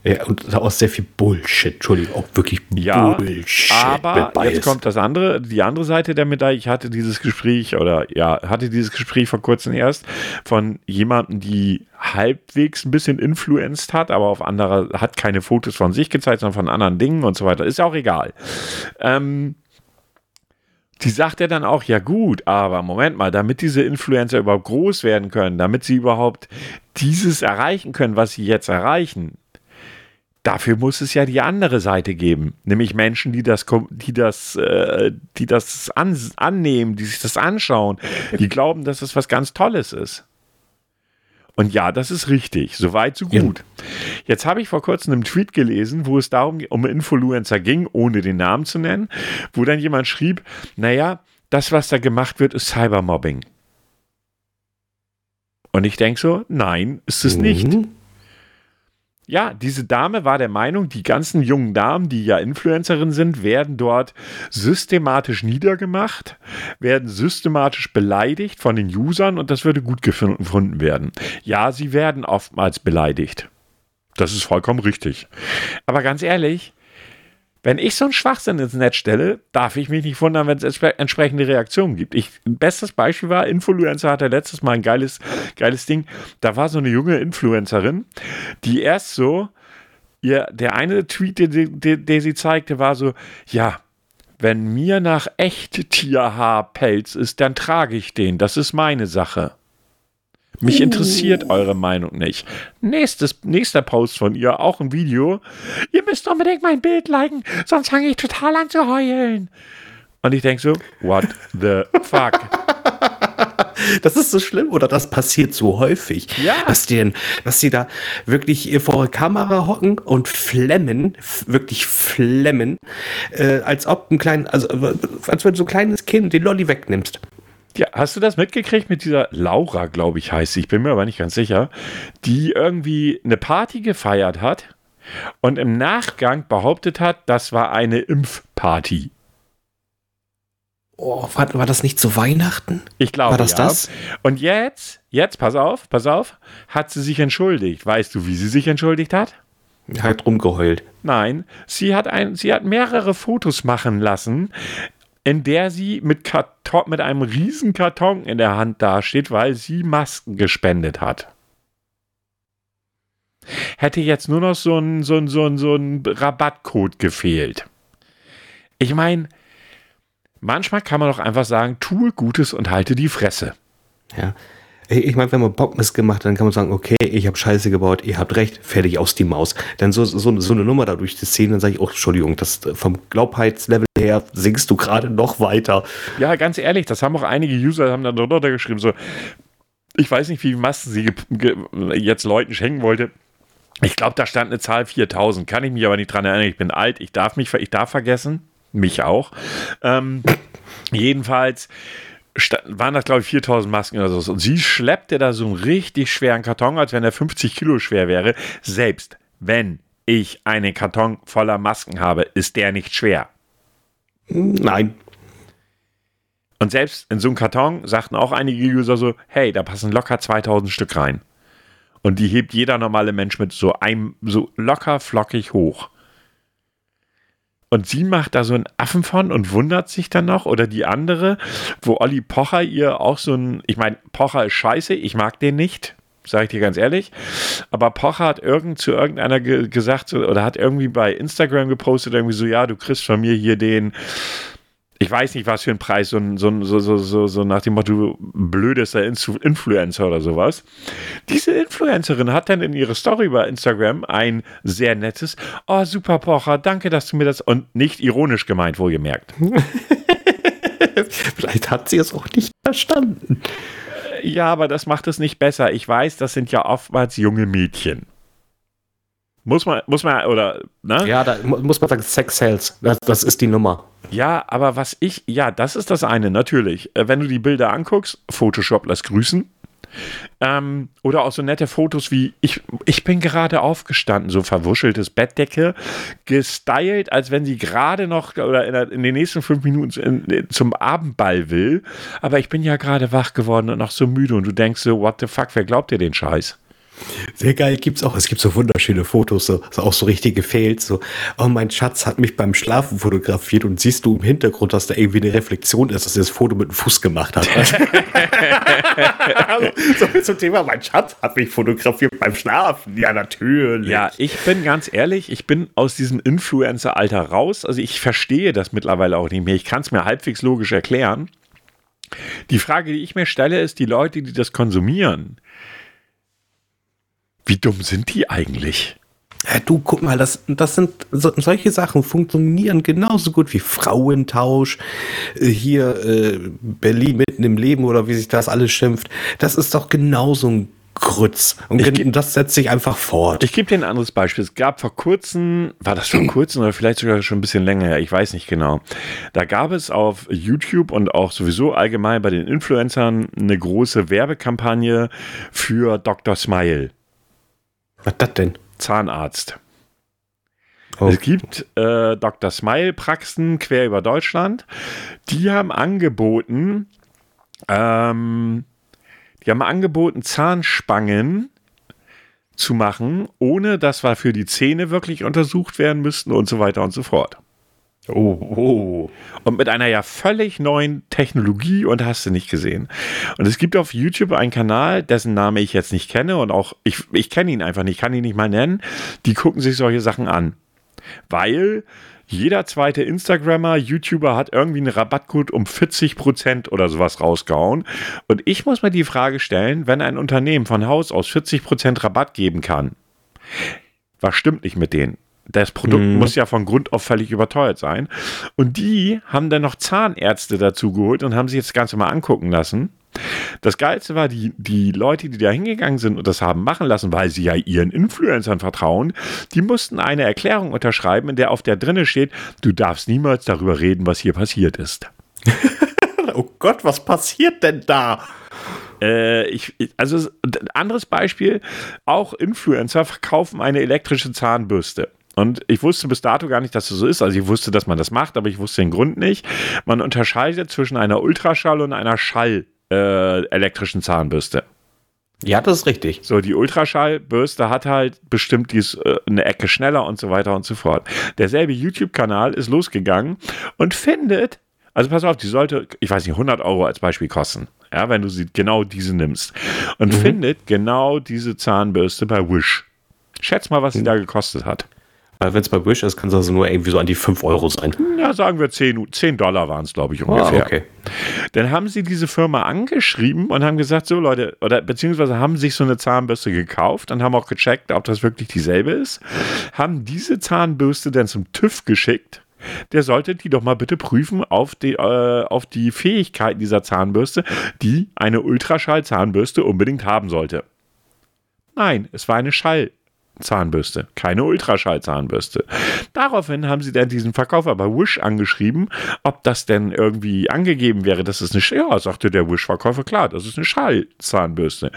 [SPEAKER 2] Ja, und auch sehr viel Bullshit, Entschuldigung, auch wirklich
[SPEAKER 1] ja, Bullshit. Aber jetzt kommt das andere, die andere Seite der Medaille. Ich hatte dieses Gespräch oder ja, hatte dieses Gespräch vor kurzem erst von jemandem, die halbwegs ein bisschen influenced hat, aber auf andere hat keine Fotos von sich gezeigt, sondern von anderen Dingen und so weiter. Ist ja auch egal. Ähm, die sagt er dann auch, ja gut, aber Moment mal, damit diese Influencer überhaupt groß werden können, damit sie überhaupt dieses erreichen können, was sie jetzt erreichen, Dafür muss es ja die andere Seite geben, nämlich Menschen, die das, die das, äh, die das an, annehmen, die sich das anschauen, die glauben, dass es was ganz Tolles ist. Und ja, das ist richtig. Soweit, so gut. Ja. Jetzt habe ich vor kurzem einen Tweet gelesen, wo es darum um Influencer ging, ohne den Namen zu nennen, wo dann jemand schrieb, naja, das, was da gemacht wird, ist Cybermobbing. Und ich denke so, nein, ist es mhm. nicht. Ja, diese Dame war der Meinung, die ganzen jungen Damen, die ja Influencerinnen sind, werden dort systematisch niedergemacht, werden systematisch beleidigt von den Usern und das würde gut gefunden werden. Ja, sie werden oftmals beleidigt. Das ist vollkommen richtig. Aber ganz ehrlich, wenn ich so einen Schwachsinn ins Netz stelle, darf ich mich nicht wundern, wenn es entsprechende Reaktionen gibt. Ich, bestes Beispiel war, Influencer hatte letztes Mal ein geiles, geiles Ding. Da war so eine junge Influencerin, die erst so, ihr, der eine Tweet, der sie zeigte, war so, ja, wenn mir nach echt Tierhaarpelz ist, dann trage ich den. Das ist meine Sache. Mich interessiert uh. eure Meinung nicht. Nächstes, nächster Post von ihr, auch ein Video. Ihr müsst unbedingt mein Bild liken, sonst fange ich total an zu heulen. Und ich denke so, what the fuck?
[SPEAKER 2] Das ist so schlimm oder das passiert so häufig. Ja. Dass die, dass die da wirklich vor der Kamera hocken und flemmen, wirklich flemmen, äh, als ob ein kleines, also als wenn du so ein kleines Kind den Lolli wegnimmst.
[SPEAKER 1] Ja, hast du das mitgekriegt mit dieser Laura, glaube ich, heißt sie, ich bin mir aber nicht ganz sicher, die irgendwie eine Party gefeiert hat und im Nachgang behauptet hat, das war eine Impfparty.
[SPEAKER 2] Oh, war, war das nicht zu Weihnachten?
[SPEAKER 1] Ich glaube,
[SPEAKER 2] war das ja. das?
[SPEAKER 1] Und jetzt, jetzt, pass auf, pass auf, hat sie sich entschuldigt. Weißt du, wie sie sich entschuldigt hat?
[SPEAKER 2] Hat rumgeheult.
[SPEAKER 1] Nein, sie hat, ein, sie hat mehrere Fotos machen lassen, in der sie mit, Karton, mit einem riesen Karton in der Hand dasteht, weil sie Masken gespendet hat. Hätte jetzt nur noch so ein, so ein, so ein, so ein Rabattcode gefehlt. Ich meine, manchmal kann man doch einfach sagen, tue Gutes und halte die Fresse.
[SPEAKER 2] Ja, ich meine, wenn man Bockmist gemacht hat, dann kann man sagen, okay, ich habe Scheiße gebaut, ihr habt recht, fertig aus die Maus. Dann so, so, so eine Nummer da durch die Szene, dann sage ich, oh, Entschuldigung, das vom Glaubheitslevel her singst du gerade noch weiter.
[SPEAKER 1] Ja, ganz ehrlich, das haben auch einige User, haben dann drunter geschrieben, so, ich weiß nicht, wie Masten sie jetzt Leuten schenken wollte. Ich glaube, da stand eine Zahl 4000, kann ich mich aber nicht dran erinnern, ich bin alt, ich darf mich, ich darf vergessen, mich auch. Ähm, jedenfalls, waren das, glaube ich, 4000 Masken oder so. Und sie schleppte da so einen richtig schweren Karton, als wenn er 50 Kilo schwer wäre. Selbst wenn ich einen Karton voller Masken habe, ist der nicht schwer.
[SPEAKER 2] Nein.
[SPEAKER 1] Und selbst in so einem Karton sagten auch einige User so, hey, da passen locker 2000 Stück rein. Und die hebt jeder normale Mensch mit so einem, so locker flockig hoch. Und sie macht da so einen Affen von und wundert sich dann noch. Oder die andere, wo Olli Pocher ihr auch so ein, ich meine, Pocher ist scheiße, ich mag den nicht, sage ich dir ganz ehrlich. Aber Pocher hat irgend zu irgendeiner ge gesagt oder hat irgendwie bei Instagram gepostet, irgendwie so, ja, du kriegst von mir hier den ich weiß nicht, was für ein Preis, so, so, so, so, so nach dem Motto blödester Influencer oder sowas. Diese Influencerin hat dann in ihrer Story bei Instagram ein sehr nettes, oh super Pocher, danke, dass du mir das, und nicht ironisch gemeint, wohlgemerkt.
[SPEAKER 2] Vielleicht hat sie es auch nicht verstanden.
[SPEAKER 1] Ja, aber das macht es nicht besser. Ich weiß, das sind ja oftmals junge Mädchen. Muss man, muss man, oder,
[SPEAKER 2] ne? Ja, da muss man sagen, Sex Sales. Das, das ist die Nummer.
[SPEAKER 1] Ja, aber was ich, ja, das ist das eine, natürlich. Äh, wenn du die Bilder anguckst, Photoshop lässt grüßen. Ähm, oder auch so nette Fotos wie, ich, ich bin gerade aufgestanden, so verwuscheltes Bettdecke, gestylt, als wenn sie gerade noch oder in, der, in, den nächsten fünf Minuten in, zum Abendball will. Aber ich bin ja gerade wach geworden und noch so müde und du denkst so, what the fuck, wer glaubt dir den Scheiß?
[SPEAKER 2] Sehr geil gibt's auch. Es gibt so wunderschöne Fotos, so, so auch so richtige Fails. So, oh, mein Schatz hat mich beim Schlafen fotografiert und siehst du im Hintergrund, dass da irgendwie eine Reflexion ist, dass er das Foto mit dem Fuß gemacht hat. also, so viel zum Thema, mein Schatz hat mich fotografiert beim Schlafen. Ja, natürlich.
[SPEAKER 1] Ja, ich bin ganz ehrlich, ich bin aus diesem Influencer-Alter raus. Also ich verstehe das mittlerweile auch nicht mehr. Ich kann es mir halbwegs logisch erklären. Die Frage, die ich mir stelle, ist, die Leute, die das konsumieren, wie dumm sind die eigentlich?
[SPEAKER 2] Ja, du, guck mal, das, das sind so, solche Sachen funktionieren genauso gut wie Frauentausch, äh, hier äh, Berlin mitten im Leben oder wie sich das alles schimpft. Das ist doch genauso ein Grütz. Und ich, das setzt sich einfach fort.
[SPEAKER 1] Ich gebe dir ein anderes Beispiel. Es gab vor kurzem, war das vor kurzem oder vielleicht sogar schon ein bisschen länger her, ich weiß nicht genau. Da gab es auf YouTube und auch sowieso allgemein bei den Influencern eine große Werbekampagne für Dr. Smile.
[SPEAKER 2] Was das denn?
[SPEAKER 1] Zahnarzt. Oh. Es gibt äh, Dr. Smile Praxen quer über Deutschland. Die haben angeboten, ähm, die haben angeboten, Zahnspangen zu machen, ohne dass wir für die Zähne wirklich untersucht werden müssten und so weiter und so fort.
[SPEAKER 2] Oh, oh.
[SPEAKER 1] Und mit einer ja völlig neuen Technologie und hast du nicht gesehen. Und es gibt auf YouTube einen Kanal, dessen Name ich jetzt nicht kenne und auch, ich, ich kenne ihn einfach nicht, kann ihn nicht mal nennen. Die gucken sich solche Sachen an. Weil jeder zweite Instagrammer, YouTuber hat irgendwie einen Rabattcode um 40% oder sowas rausgehauen. Und ich muss mir die Frage stellen, wenn ein Unternehmen von Haus aus 40% Rabatt geben kann, was stimmt nicht mit denen? Das Produkt mhm. muss ja von Grund auf völlig überteuert sein. Und die haben dann noch Zahnärzte dazu geholt und haben sich jetzt das Ganze mal angucken lassen. Das Geilste war, die, die Leute, die da hingegangen sind und das haben machen lassen, weil sie ja ihren Influencern vertrauen, die mussten eine Erklärung unterschreiben, in der auf der drinne steht, du darfst niemals darüber reden, was hier passiert ist.
[SPEAKER 2] oh Gott, was passiert denn da?
[SPEAKER 1] Äh, ich, also ein anderes Beispiel, auch Influencer verkaufen eine elektrische Zahnbürste. Und ich wusste bis dato gar nicht, dass es so ist. Also ich wusste, dass man das macht, aber ich wusste den Grund nicht. Man unterscheidet zwischen einer Ultraschall und einer Schall äh, Zahnbürste.
[SPEAKER 2] Ja, das ist richtig.
[SPEAKER 1] So, die Ultraschallbürste hat halt bestimmt dies äh, eine Ecke schneller und so weiter und so fort. Derselbe YouTube-Kanal ist losgegangen und findet, also pass auf, die sollte, ich weiß nicht, 100 Euro als Beispiel kosten. Ja, wenn du sie genau diese nimmst. Und mhm. findet genau diese Zahnbürste bei Wish. Schätz mal, was sie mhm. da gekostet hat.
[SPEAKER 2] Weil wenn es bei Wish ist, kann es also nur irgendwie so an die 5 Euro sein.
[SPEAKER 1] Ja, sagen wir 10, 10 Dollar waren es, glaube ich, ungefähr. Ah, okay. Dann haben sie diese Firma angeschrieben und haben gesagt, so Leute, oder beziehungsweise haben sich so eine Zahnbürste gekauft und haben auch gecheckt, ob das wirklich dieselbe ist. Haben diese Zahnbürste dann zum TÜV geschickt. Der sollte die doch mal bitte prüfen auf die, äh, auf die Fähigkeiten dieser Zahnbürste, die eine Ultraschall-Zahnbürste unbedingt haben sollte. Nein, es war eine Schall. Zahnbürste, keine Ultraschallzahnbürste. Daraufhin haben sie dann diesen Verkäufer bei Wish angeschrieben, ob das denn irgendwie angegeben wäre, dass es eine, ja, sagte der Wish-Verkäufer, klar, das ist eine Schallzahnbürste.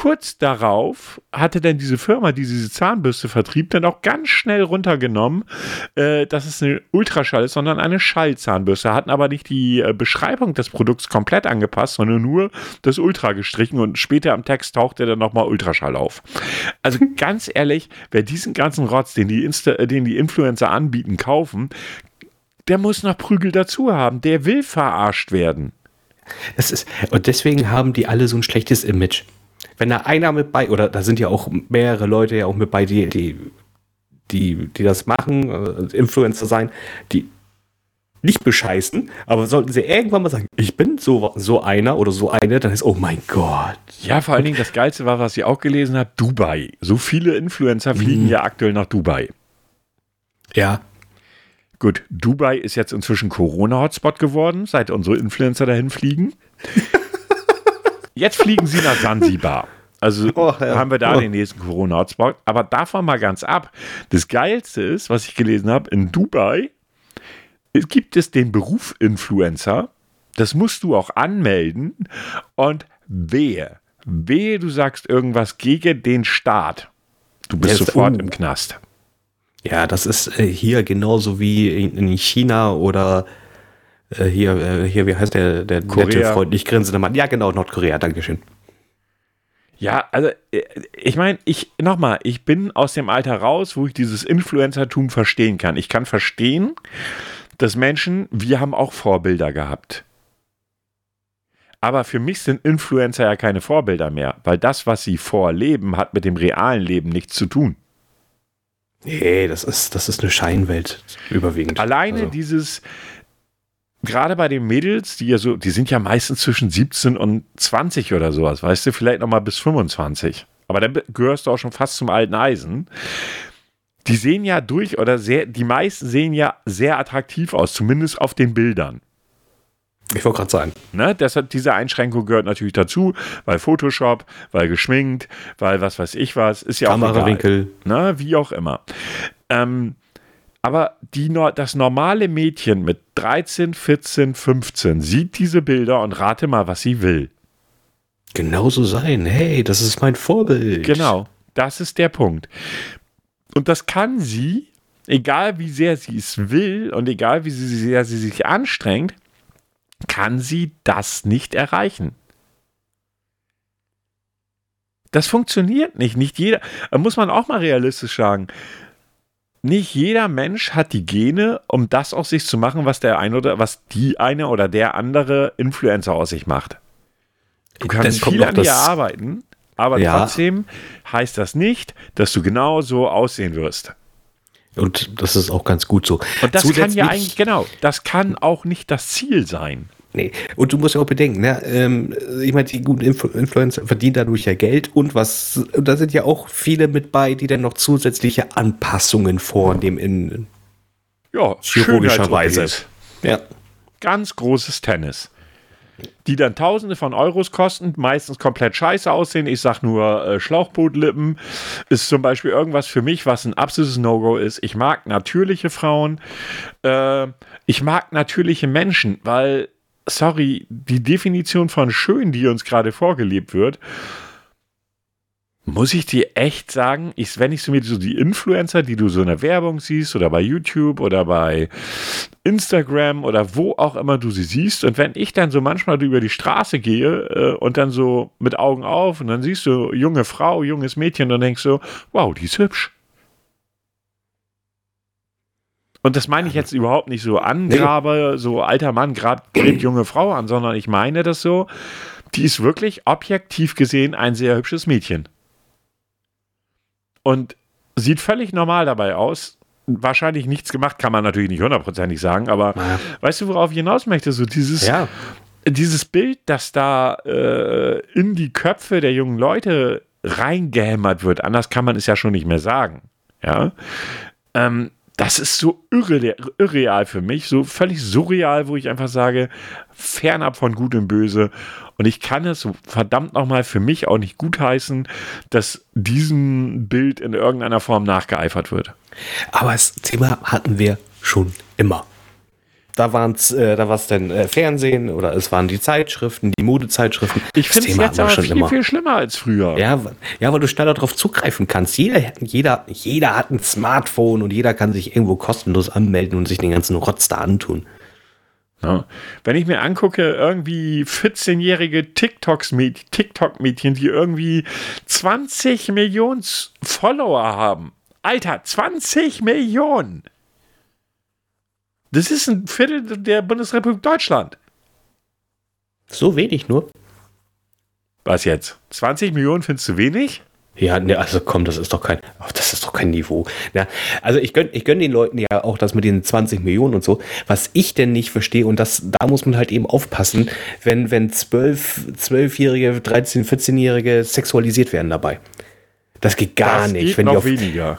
[SPEAKER 1] Kurz darauf hatte dann diese Firma, die diese Zahnbürste vertrieb, dann auch ganz schnell runtergenommen, äh, dass es eine Ultraschall ist, sondern eine Schallzahnbürste. Hatten aber nicht die äh, Beschreibung des Produkts komplett angepasst, sondern nur das Ultra gestrichen und später am Text tauchte dann nochmal Ultraschall auf. Also ganz ehrlich, wer diesen ganzen Rotz, den die, Insta äh, den die Influencer anbieten, kaufen, der muss noch Prügel dazu haben. Der will verarscht werden.
[SPEAKER 2] Das ist, und deswegen haben die alle so ein schlechtes Image wenn da einer mit bei, oder da sind ja auch mehrere Leute ja auch mit bei, die, die, die, die das machen, äh, Influencer sein, die nicht bescheißen, aber sollten sie irgendwann mal sagen, ich bin so, so einer oder so eine, dann ist, oh mein Gott.
[SPEAKER 1] Ja, vor allen Dingen das Geilste war, was ich auch gelesen habe, Dubai. So viele Influencer fliegen mhm. ja aktuell nach Dubai.
[SPEAKER 2] Ja.
[SPEAKER 1] Gut, Dubai ist jetzt inzwischen Corona-Hotspot geworden, seit unsere Influencer dahin fliegen. Jetzt fliegen sie nach Sansibar. Also oh, ja. haben wir da oh. den nächsten Corona-Hotspot. Aber davon mal ganz ab. Das Geilste ist, was ich gelesen habe, in Dubai gibt es den Beruf Influencer. Das musst du auch anmelden. Und wehe, wehe, du sagst irgendwas gegen den Staat. Du bist Jetzt, sofort oh. im Knast.
[SPEAKER 2] Ja, das ist äh, hier genauso wie in, in China oder äh, hier, äh, hier, wie heißt der, der Korea. nette, freundlich grinsende Mann? Ja, genau, Nordkorea, Dankeschön.
[SPEAKER 1] Ja, also äh, ich meine, ich nochmal, ich bin aus dem Alter raus, wo ich dieses Influencertum verstehen kann. Ich kann verstehen, dass Menschen, wir haben auch Vorbilder gehabt. Aber für mich sind Influencer ja keine Vorbilder mehr, weil das, was sie vorleben, hat mit dem realen Leben nichts zu tun.
[SPEAKER 2] Nee, das ist, das ist eine Scheinwelt überwiegend.
[SPEAKER 1] Alleine also. dieses, gerade bei den Mädels, die ja so, die sind ja meistens zwischen 17 und 20 oder sowas, weißt du, vielleicht noch mal bis 25. Aber dann gehörst du auch schon fast zum alten Eisen. die sehen ja durch oder sehr, die meisten sehen ja sehr attraktiv aus, zumindest auf den Bildern.
[SPEAKER 2] Ich wollte gerade sagen.
[SPEAKER 1] Ne, deshalb, diese Einschränkung gehört natürlich dazu, weil Photoshop, weil geschminkt, weil was weiß ich was, ist ja
[SPEAKER 2] Kamerawinkel.
[SPEAKER 1] auch egal. Ne, wie auch immer. Ähm, aber die, das normale Mädchen mit 13, 14, 15 sieht diese Bilder und rate mal, was sie will.
[SPEAKER 2] Genauso sein. Hey, das ist mein Vorbild.
[SPEAKER 1] Genau, das ist der Punkt. Und das kann sie, egal wie sehr sie es will und egal wie sehr sie sich anstrengt, kann sie das nicht erreichen. Das funktioniert nicht. Nicht jeder, muss man auch mal realistisch sagen. Nicht jeder Mensch hat die Gene, um das aus sich zu machen, was der eine oder was die eine oder der andere Influencer aus sich macht. Du kannst viel an dir arbeiten, aber ja. trotzdem heißt das nicht, dass du genau so aussehen wirst.
[SPEAKER 2] Und das ist auch ganz gut so.
[SPEAKER 1] Und das kann ja eigentlich, genau, das kann auch nicht das Ziel sein.
[SPEAKER 2] Nee, und du musst ja auch bedenken, ne, ähm, ich meine, die guten Influ Influencer verdienen dadurch ja Geld und was, da sind ja auch viele mit bei, die dann noch zusätzliche Anpassungen vornehmen in
[SPEAKER 1] ja,
[SPEAKER 2] chirurgischer Weise.
[SPEAKER 1] Ja. Ganz großes Tennis die dann Tausende von Euros kosten, meistens komplett scheiße aussehen. Ich sag nur äh, Schlauchbootlippen ist zum Beispiel irgendwas für mich, was ein absolutes No-Go ist. Ich mag natürliche Frauen. Äh, ich mag natürliche Menschen, weil, sorry, die Definition von schön, die uns gerade vorgelebt wird, muss ich dir echt sagen, ich, wenn ich so mir so die Influencer, die du so in der Werbung siehst oder bei YouTube oder bei Instagram oder wo auch immer du sie siehst und wenn ich dann so manchmal über die Straße gehe äh, und dann so mit Augen auf und dann siehst du junge Frau, junges Mädchen und denkst so, wow, die ist hübsch. Und das meine ich jetzt überhaupt nicht so angrabe, so alter Mann grabt junge Frau an, sondern ich meine das so, die ist wirklich objektiv gesehen ein sehr hübsches Mädchen und sieht völlig normal dabei aus. Wahrscheinlich nichts gemacht, kann man natürlich nicht hundertprozentig sagen, aber ja. weißt du, worauf ich hinaus möchte? So dieses, ja. dieses Bild, das da äh, in die Köpfe der jungen Leute reingehämmert wird, anders kann man es ja schon nicht mehr sagen. Ja. Ähm, das ist so irre, irreal für mich, so völlig surreal, wo ich einfach sage, fernab von Gut und Böse. Und ich kann es verdammt nochmal für mich auch nicht gutheißen, dass diesem Bild in irgendeiner Form nachgeeifert wird.
[SPEAKER 2] Aber das Thema hatten wir schon immer. Da waren es äh, da war's dann äh, Fernsehen oder es waren die Zeitschriften, die Modezeitschriften.
[SPEAKER 1] Ich finde es jetzt aber viel, immer. viel schlimmer als früher.
[SPEAKER 2] Ja, ja, weil du schneller darauf zugreifen kannst. Jeder, jeder, jeder hat ein Smartphone und jeder kann sich irgendwo kostenlos anmelden und sich den ganzen Rotz da antun.
[SPEAKER 1] Ja. Wenn ich mir angucke, irgendwie 14-jährige TikTok-Mädchen, die irgendwie 20 Millionen Follower haben. Alter, 20 Millionen! Das ist ein Viertel der Bundesrepublik Deutschland.
[SPEAKER 2] So wenig nur.
[SPEAKER 1] Was jetzt? 20 Millionen findest du wenig?
[SPEAKER 2] Ja, ne, also komm, das ist doch kein, oh, das ist doch kein Niveau. Ja, also ich gönne ich gönn den Leuten ja auch das mit den 20 Millionen und so. Was ich denn nicht verstehe, und das, da muss man halt eben aufpassen, wenn, wenn 12, 12-Jährige, 13, 14-Jährige sexualisiert werden dabei. Das geht gar das nicht. Geht
[SPEAKER 1] wenn noch auf, weniger.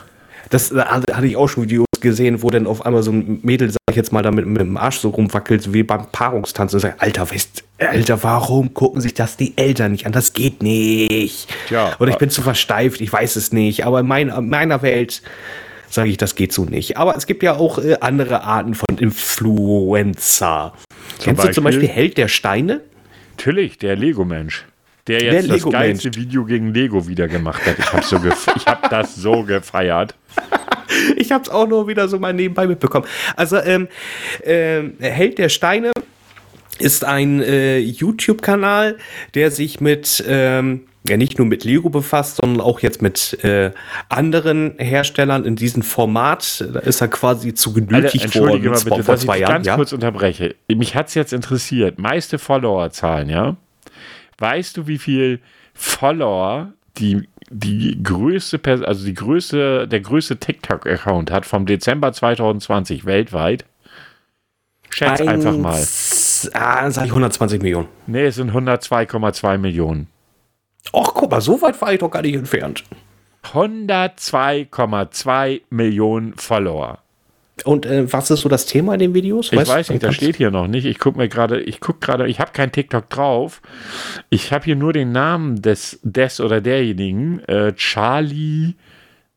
[SPEAKER 2] Das da hatte ich auch schon Videos gesehen, wo dann auf einmal so ein Mädel, sag ich jetzt mal, da mit, dem Arsch so rumwackelt, wie beim Paarungstanz und sagt, Alter, weißt, Alter, warum gucken sich das die Eltern nicht an? Das geht nicht. Ja, Oder ich bin zu versteift, ich weiß es nicht. Aber in, mein, in meiner Welt sage ich, das geht so nicht. Aber es gibt ja auch äh, andere Arten von Influencer. Kennst Beispiel? du zum Beispiel Held der Steine?
[SPEAKER 1] Natürlich, der Lego-Mensch. Der jetzt der das geilste Video gegen Lego wieder gemacht hat. Ich habe so hab das so gefeiert.
[SPEAKER 2] ich habe es auch nur wieder so mal nebenbei mitbekommen. Also, ähm, äh, Held der Steine ist ein äh, YouTube-Kanal, der sich mit ähm, ja nicht nur mit Lego befasst, sondern auch jetzt mit äh, anderen Herstellern in diesem Format. Da ist er quasi zu genötigt
[SPEAKER 1] Alter, worden mal bitte, vor zwei ich Jahren. Ganz ja? kurz unterbreche. Mich hat es jetzt interessiert. Meiste Followerzahlen, ja? Weißt du, wie viel Follower die die größte, also die größte, der größte TikTok-Account hat vom Dezember 2020 weltweit. Schätz Eins, einfach mal.
[SPEAKER 2] Ah, dann sage ich 120 Millionen.
[SPEAKER 1] Nee, es sind 102,2 Millionen.
[SPEAKER 2] Ach, guck mal, so weit war ich doch gar nicht entfernt.
[SPEAKER 1] 102,2 Millionen Follower.
[SPEAKER 2] Und äh, was ist so das Thema in den Videos?
[SPEAKER 1] Ich weißt, weiß nicht, das steht hier noch nicht. Ich gucke mir gerade, ich gucke gerade, ich habe kein TikTok drauf. Ich habe hier nur den Namen des, des oder derjenigen, äh, Charlie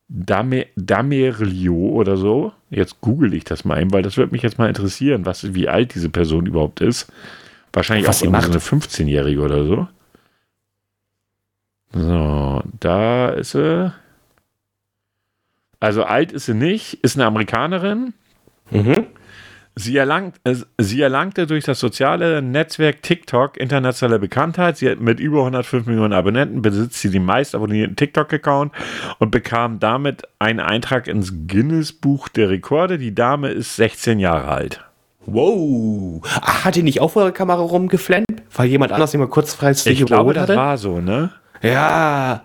[SPEAKER 1] Dame, Damerlio oder so. Jetzt google ich das mal ein, weil das würde mich jetzt mal interessieren, was, wie alt diese Person überhaupt ist. Wahrscheinlich was auch immer so eine 15-Jährige oder so. So, da ist sie. Also alt ist sie nicht, ist eine Amerikanerin. Mhm. Sie, erlangt, äh, sie erlangte durch das soziale Netzwerk TikTok internationale Bekanntheit. Sie hat mit über 105 Millionen Abonnenten besitzt sie den meist abonnierten TikTok-Account und bekam damit einen Eintrag ins Guinness-Buch der Rekorde. Die Dame ist 16 Jahre alt.
[SPEAKER 2] Wow. Ach, hat die nicht auch vor der Kamera rumgeflennt? Weil jemand anders immer kurzfristig
[SPEAKER 1] Ich glaube, das war so, ne?
[SPEAKER 2] Ja.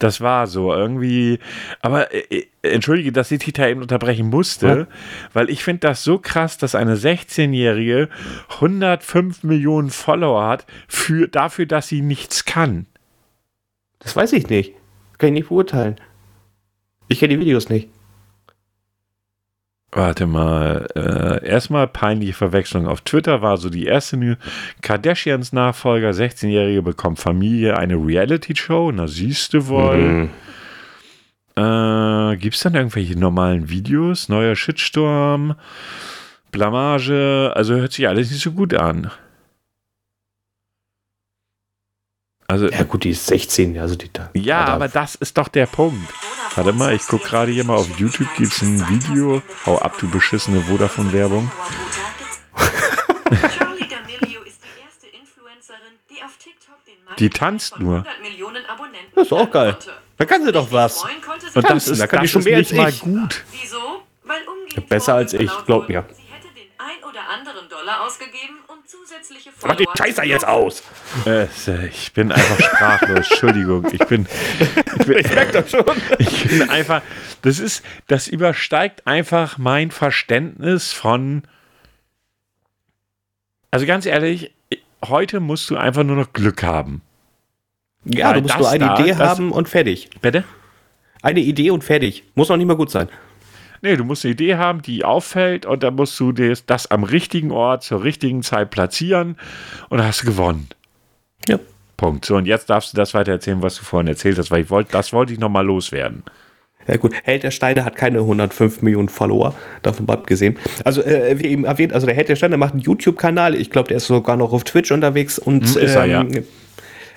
[SPEAKER 1] Das war so irgendwie. Aber äh, äh entschuldige, dass ich Tita eben unterbrechen musste, ja. weil ich finde das so krass, dass eine 16-Jährige 105 Millionen Follower hat für, dafür, dass sie nichts kann.
[SPEAKER 2] Das weiß ich nicht. Kann ich nicht beurteilen. Ich kenne die Videos nicht.
[SPEAKER 1] Warte mal, äh, erstmal peinliche Verwechslung auf Twitter war so die erste News. Kardashians Nachfolger, 16-Jährige bekommt Familie, eine Reality-Show, na siehst du wohl. Mhm. Äh, Gibt es dann irgendwelche normalen Videos? Neuer Shitstorm, Blamage, also hört sich alles nicht so gut an.
[SPEAKER 2] Also, ja gut, die ist 16, also die
[SPEAKER 1] da. Ja, aber das ist doch der Punkt. Warte mal, ich gucke gerade hier mal auf YouTube, gibt es ein Video. Hau ab, du beschissene Vodafone-Werbung. die tanzt nur.
[SPEAKER 2] Das ist auch geil. Da kann sie doch was.
[SPEAKER 1] Und das ist, da kann das schon mehr nicht mal gut.
[SPEAKER 2] Besser als ich, glaub mir. Sie
[SPEAKER 3] hätte den ein oder anderen Dollar ausgegeben.
[SPEAKER 2] Mach den Scheißer jetzt aus!
[SPEAKER 1] Äh, ich bin einfach sprachlos. Entschuldigung. Ich bin.
[SPEAKER 2] Ich, bin, ich merke das schon.
[SPEAKER 1] Ich bin einfach. Das ist. Das übersteigt einfach mein Verständnis von. Also ganz ehrlich, heute musst du einfach nur noch Glück haben.
[SPEAKER 2] Ja, Weil du musst nur eine da, Idee haben und fertig.
[SPEAKER 1] Bitte?
[SPEAKER 2] Eine Idee und fertig. Muss noch nicht mal gut sein.
[SPEAKER 1] Nee, du musst eine Idee haben, die auffällt und dann musst du das, das am richtigen Ort zur richtigen Zeit platzieren und dann hast du gewonnen.
[SPEAKER 2] Ja.
[SPEAKER 1] Punkt. So, und jetzt darfst du das weiter erzählen, was du vorhin erzählt hast, weil ich wollte, das wollte ich nochmal loswerden.
[SPEAKER 2] Ja gut, Held der Steine hat keine 105 Millionen Follower, davon mal abgesehen. Also äh, wie eben erwähnt, also der Held der Steine macht einen YouTube-Kanal, ich glaube, der ist sogar noch auf Twitch unterwegs und
[SPEAKER 1] hm, ist er, ja.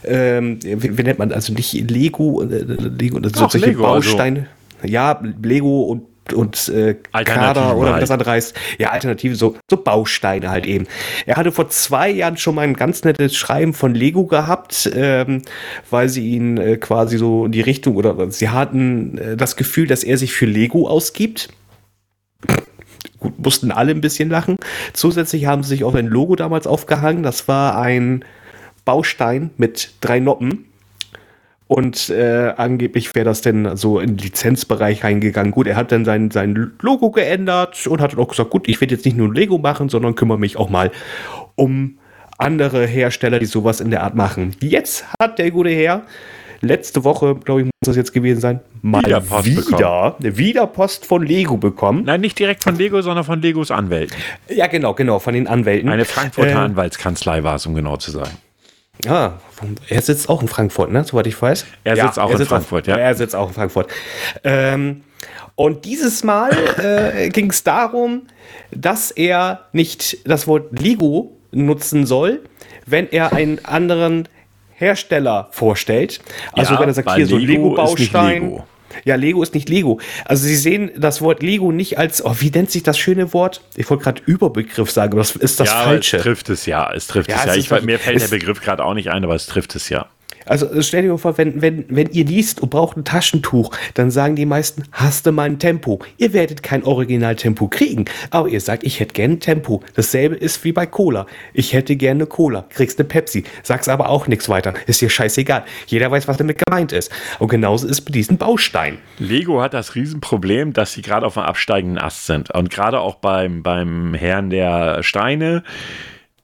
[SPEAKER 2] ähm, wie, wie, nennt man, also nicht Lego, äh, Lego, das sind solche Lego, also Bausteine. Also. Ja, Lego und und äh, Kader oder halt. was andere heißt. Ja, Alternative, so, so Bausteine halt eben. Er hatte vor zwei Jahren schon mal ein ganz nettes Schreiben von Lego gehabt, ähm, weil sie ihn äh, quasi so in die Richtung oder sie hatten äh, das Gefühl, dass er sich für Lego ausgibt. Gut, mussten alle ein bisschen lachen. Zusätzlich haben sie sich auch ein Logo damals aufgehangen. Das war ein Baustein mit drei Noppen und äh, angeblich wäre das denn so in den Lizenzbereich reingegangen. Gut, er hat dann sein, sein Logo geändert und hat dann auch gesagt, gut, ich werde jetzt nicht nur Lego machen, sondern kümmere mich auch mal um andere Hersteller, die sowas in der Art machen. Jetzt hat der gute Herr letzte Woche, glaube ich, muss das jetzt gewesen sein, mal wieder Post, wieder, wieder Post von Lego bekommen.
[SPEAKER 1] Nein, nicht direkt von Lego, sondern von Legos Anwälten.
[SPEAKER 2] Ja, genau, genau, von den Anwälten.
[SPEAKER 1] Eine Frankfurter äh, Anwaltskanzlei war es, um genau zu sein.
[SPEAKER 2] Ah, er sitzt auch in Frankfurt, ne? Soweit ich weiß.
[SPEAKER 1] Er sitzt ja, auch er in sitzt Frankfurt,
[SPEAKER 2] auch, ja. Er sitzt auch in Frankfurt. Ähm, und dieses Mal äh, ging es darum, dass er nicht das Wort Lego nutzen soll, wenn er einen anderen Hersteller vorstellt. Also ja, wenn er sagt, hier so Lego-Baustein. Ja, Lego ist nicht Lego. Also Sie sehen das Wort Lego nicht als, oh, wie nennt sich das schöne Wort? Ich wollte gerade Überbegriff sagen, aber das ist das ja, Falsche.
[SPEAKER 1] Es trifft es ja, es trifft ja, es ja. Ich, mir fällt der Begriff gerade auch nicht ein, aber es trifft es ja.
[SPEAKER 2] Also stell dir vor, wenn, wenn, wenn ihr liest und braucht ein Taschentuch, dann sagen die meisten, hast du mal ein Tempo. Ihr werdet kein Original-Tempo kriegen, aber ihr sagt, ich hätte gerne ein Tempo. Dasselbe ist wie bei Cola. Ich hätte gerne Cola, kriegst eine Pepsi, sagst aber auch nichts weiter. Ist dir scheißegal. Jeder weiß, was damit gemeint ist. Und genauso ist mit diesen Bausteinen.
[SPEAKER 1] Lego hat das Riesenproblem, dass sie gerade auf einem absteigenden Ast sind. Und gerade auch beim, beim Herrn der Steine,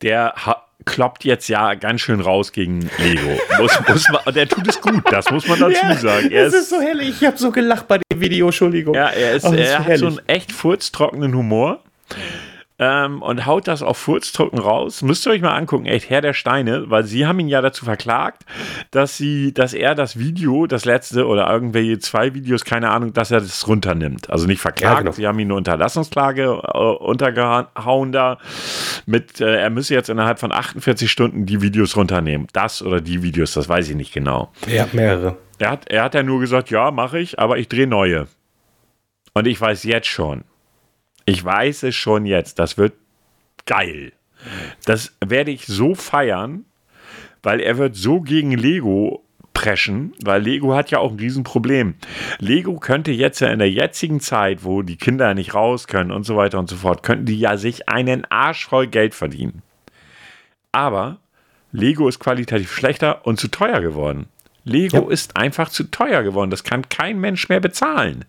[SPEAKER 1] der hat kloppt jetzt ja ganz schön raus gegen Lego. Muss, muss man, und er tut es gut, das muss man dazu ja, sagen.
[SPEAKER 2] Er das ist, ist so herrlich. Ich habe so gelacht bei dem Video, Entschuldigung.
[SPEAKER 1] Ja, er, ist, oh, er hat so einen echt furztrockenen Humor ähm, und haut das auf Furzdrucken raus. Müsst ihr euch mal angucken, echt Herr der Steine, weil sie haben ihn ja dazu verklagt, dass sie, dass er das Video, das letzte oder irgendwelche zwei Videos, keine Ahnung, dass er das runternimmt. Also nicht verklagt, ja, genau. sie haben ihn eine Unterlassungsklage äh, untergehauen da mit, äh, er müsse jetzt innerhalb von 48 Stunden die Videos runternehmen. Das oder die Videos, das weiß ich nicht genau.
[SPEAKER 2] Ja, mehrere.
[SPEAKER 1] Er hat, er hat ja nur gesagt, ja, mache ich, aber ich drehe neue. Und ich weiß jetzt schon, ich weiß es schon jetzt, das wird geil. Das werde ich so feiern, weil er wird so gegen Lego preschen, weil Lego hat ja auch ein Riesenproblem. Lego könnte jetzt ja in der jetzigen Zeit, wo die Kinder nicht raus können und so weiter und so fort, könnten die ja sich einen Arsch voll Geld verdienen. Aber Lego ist qualitativ schlechter und zu teuer geworden. Lego ja. ist einfach zu teuer geworden. Das kann kein Mensch mehr bezahlen.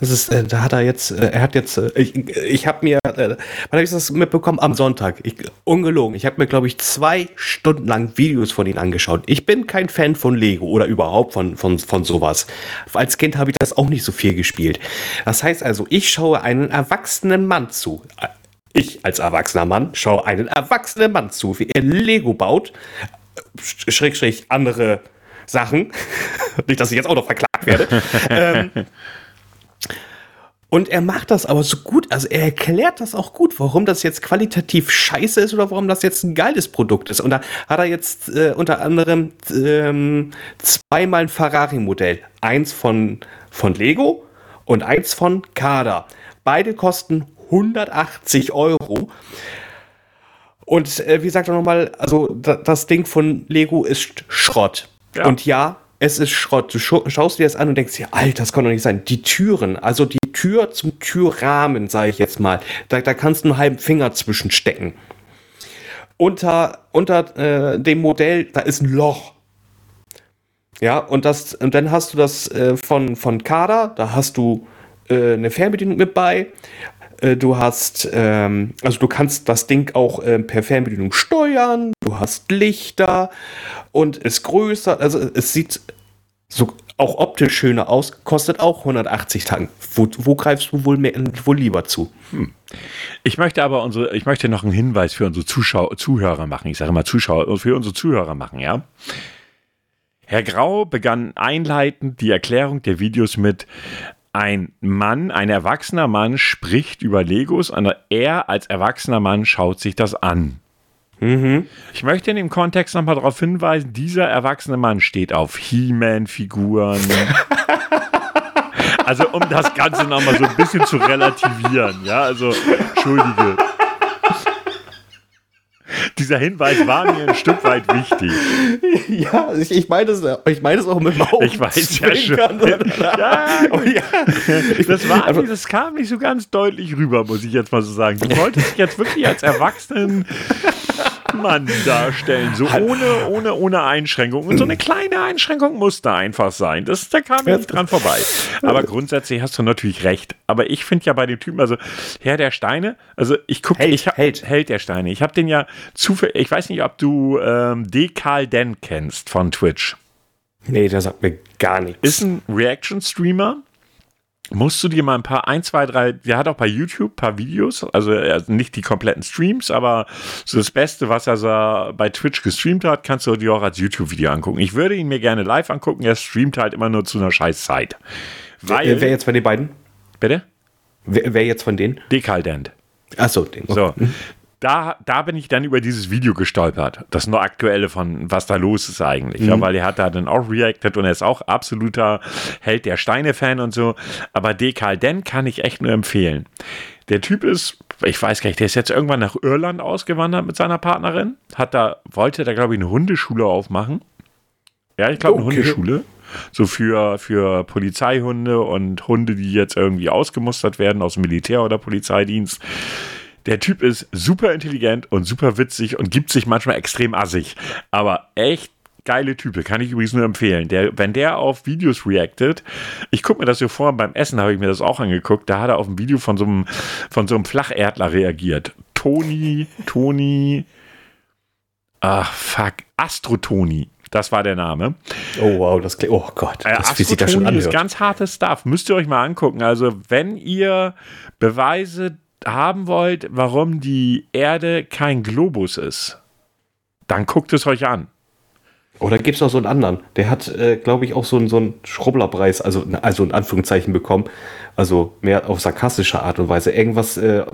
[SPEAKER 2] Das ist, äh, da hat er jetzt, äh, er hat jetzt, äh, ich, ich habe mir, äh, wann habe ich das mitbekommen? Am Sonntag. Ich, ungelogen. Ich habe mir, glaube ich, zwei Stunden lang Videos von ihm angeschaut. Ich bin kein Fan von Lego oder überhaupt von, von, von sowas. Als Kind habe ich das auch nicht so viel gespielt. Das heißt also, ich schaue einen erwachsenen Mann zu. Ich als erwachsener Mann schaue einen erwachsenen Mann zu, wie er Lego baut. Schräg, schräg, andere Sachen. nicht, dass ich jetzt auch noch verklagt werde. ähm, und er macht das aber so gut, also er erklärt das auch gut, warum das jetzt qualitativ scheiße ist oder warum das jetzt ein geiles Produkt ist. Und da hat er jetzt äh, unter anderem ähm, zweimal ein Ferrari-Modell. Eins von, von Lego und eins von Kada. Beide kosten 180 Euro. Und äh, wie sagt er nochmal, also da, das Ding von Lego ist Schrott. Ja. Und ja, es ist Schrott. Du schaust dir das an und denkst dir, Alter, das kann doch nicht sein. Die Türen, also die Tür zum Türrahmen, sage ich jetzt mal, da, da kannst du einen halben Finger zwischenstecken. Unter, unter äh, dem Modell, da ist ein Loch. Ja, und, das, und dann hast du das äh, von, von Kada, da hast du äh, eine Fernbedienung mit bei. Äh, du hast, ähm, also du kannst das Ding auch äh, per Fernbedienung steuern. Du hast Lichter und ist größer. Also es sieht so auch optisch schöner aus, kostet auch 180 Tagen. Wo, wo greifst du wohl, mehr, wohl lieber zu? Hm.
[SPEAKER 1] Ich möchte aber unsere, ich möchte noch einen Hinweis für unsere Zuschauer, Zuhörer machen. Ich sage mal Zuschauer, für unsere Zuhörer machen, ja. Herr Grau begann einleitend die Erklärung der Videos mit ein Mann, ein erwachsener Mann spricht über Legos und er als erwachsener Mann schaut sich das an. Mhm. Ich möchte in dem Kontext nochmal darauf hinweisen, dieser erwachsene Mann steht auf He-Man-Figuren. also um das Ganze nochmal so ein bisschen zu relativieren, ja, also entschuldige. Dieser Hinweis war mir ein Stück weit wichtig.
[SPEAKER 2] Ja, ich, ich meine es ich mein auch mit dem Augen.
[SPEAKER 1] Ich weiß ja schon. ja, oh, ja. Das, war, das kam nicht so ganz deutlich rüber, muss ich jetzt mal so sagen. Du wolltest dich jetzt wirklich als Erwachsenen Mann darstellen. So ohne, ohne, ohne Einschränkung. Und so eine kleine Einschränkung muss da einfach sein. Das, da kam ich nicht dran vorbei. Aber grundsätzlich hast du natürlich recht. Aber ich finde ja bei dem Typen, also Herr der Steine, also ich gucke,
[SPEAKER 2] Held,
[SPEAKER 1] ich hab,
[SPEAKER 2] Held.
[SPEAKER 1] Held der Steine. Ich habe den ja zufällig, ich weiß nicht, ob du ähm, Dekal Den kennst von Twitch.
[SPEAKER 2] Nee, der sagt mir gar nichts.
[SPEAKER 1] Ist ein Reaction-Streamer musst du dir mal ein paar, ein, zwei, drei, der hat auch bei YouTube ein paar Videos, also nicht die kompletten Streams, aber so das Beste, was er so bei Twitch gestreamt hat, kannst du dir auch als YouTube-Video angucken. Ich würde ihn mir gerne live angucken, er streamt halt immer nur zu einer scheiß Zeit.
[SPEAKER 2] Weil, wer jetzt von den beiden?
[SPEAKER 1] Bitte?
[SPEAKER 2] Wer, wer jetzt von denen?
[SPEAKER 1] Dekaldent.
[SPEAKER 2] Achso, den.
[SPEAKER 1] Okay. So. Da, da bin ich dann über dieses Video gestolpert. Das nur aktuelle von was da los ist eigentlich. Mhm. Ja, weil er hat da dann auch reacted und er ist auch absoluter Held der Steine-Fan und so. Aber Dekal Den kann ich echt nur empfehlen. Der Typ ist, ich weiß gar nicht, der ist jetzt irgendwann nach Irland ausgewandert mit seiner Partnerin. Hat da, wollte da, glaube ich, eine Hundeschule aufmachen. Ja, ich glaube, eine okay. Hundeschule. So für, für Polizeihunde und Hunde, die jetzt irgendwie ausgemustert werden aus dem Militär oder Polizeidienst. Der Typ ist super intelligent und super witzig und gibt sich manchmal extrem assig. Aber echt geile Type, kann ich übrigens nur empfehlen. Der, wenn der auf Videos reactet, ich gucke mir das hier vor, beim Essen habe ich mir das auch angeguckt, da hat er auf ein Video von so einem, von so einem Flacherdler reagiert. Toni, Toni, Ach, fuck. Astrotoni. Das war der Name.
[SPEAKER 2] Oh, wow, das klingt. Oh Gott,
[SPEAKER 1] Äh,
[SPEAKER 2] das, sich das schon
[SPEAKER 1] Astrotoni ist ganz hartes Stuff. Müsst ihr euch mal angucken. Also, wenn ihr Beweise haben wollt, warum die Erde kein Globus ist, dann guckt es euch an.
[SPEAKER 2] Oder gibt es noch so einen anderen? Der hat, äh, glaube ich, auch so einen, so einen Schrubblerpreis, also, also in Anführungszeichen bekommen. Also mehr auf sarkastische Art und Weise. Irgendwas, äh,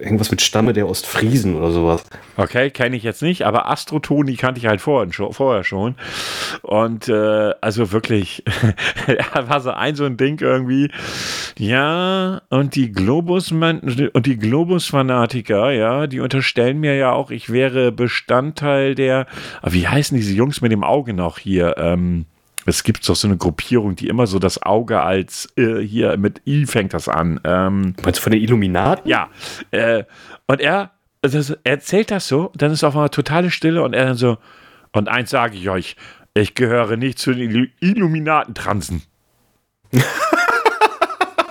[SPEAKER 2] irgendwas mit Stamme der Ostfriesen oder sowas.
[SPEAKER 1] Okay, kenne ich jetzt nicht, aber Astrotoni kannte ich halt vorhin vorher schon. Und äh, also wirklich, da war so ein so ein Ding irgendwie. Ja, und die Globus und die Globus-Fanatiker, ja, die unterstellen mir ja auch, ich wäre Bestandteil der. Ah, Wie heißen diese Jungs mit dem Auge noch hier? Ähm, es gibt doch so eine Gruppierung, die immer so das Auge als äh, hier mit I fängt das an. Ähm,
[SPEAKER 2] Meinst du von den Illuminaten?
[SPEAKER 1] ja, äh, und er das, er erzählt das so, dann ist auf einmal totale Stille und er dann so, und eins sage ich euch, ich gehöre nicht zu den Illu- Illuminatentransen.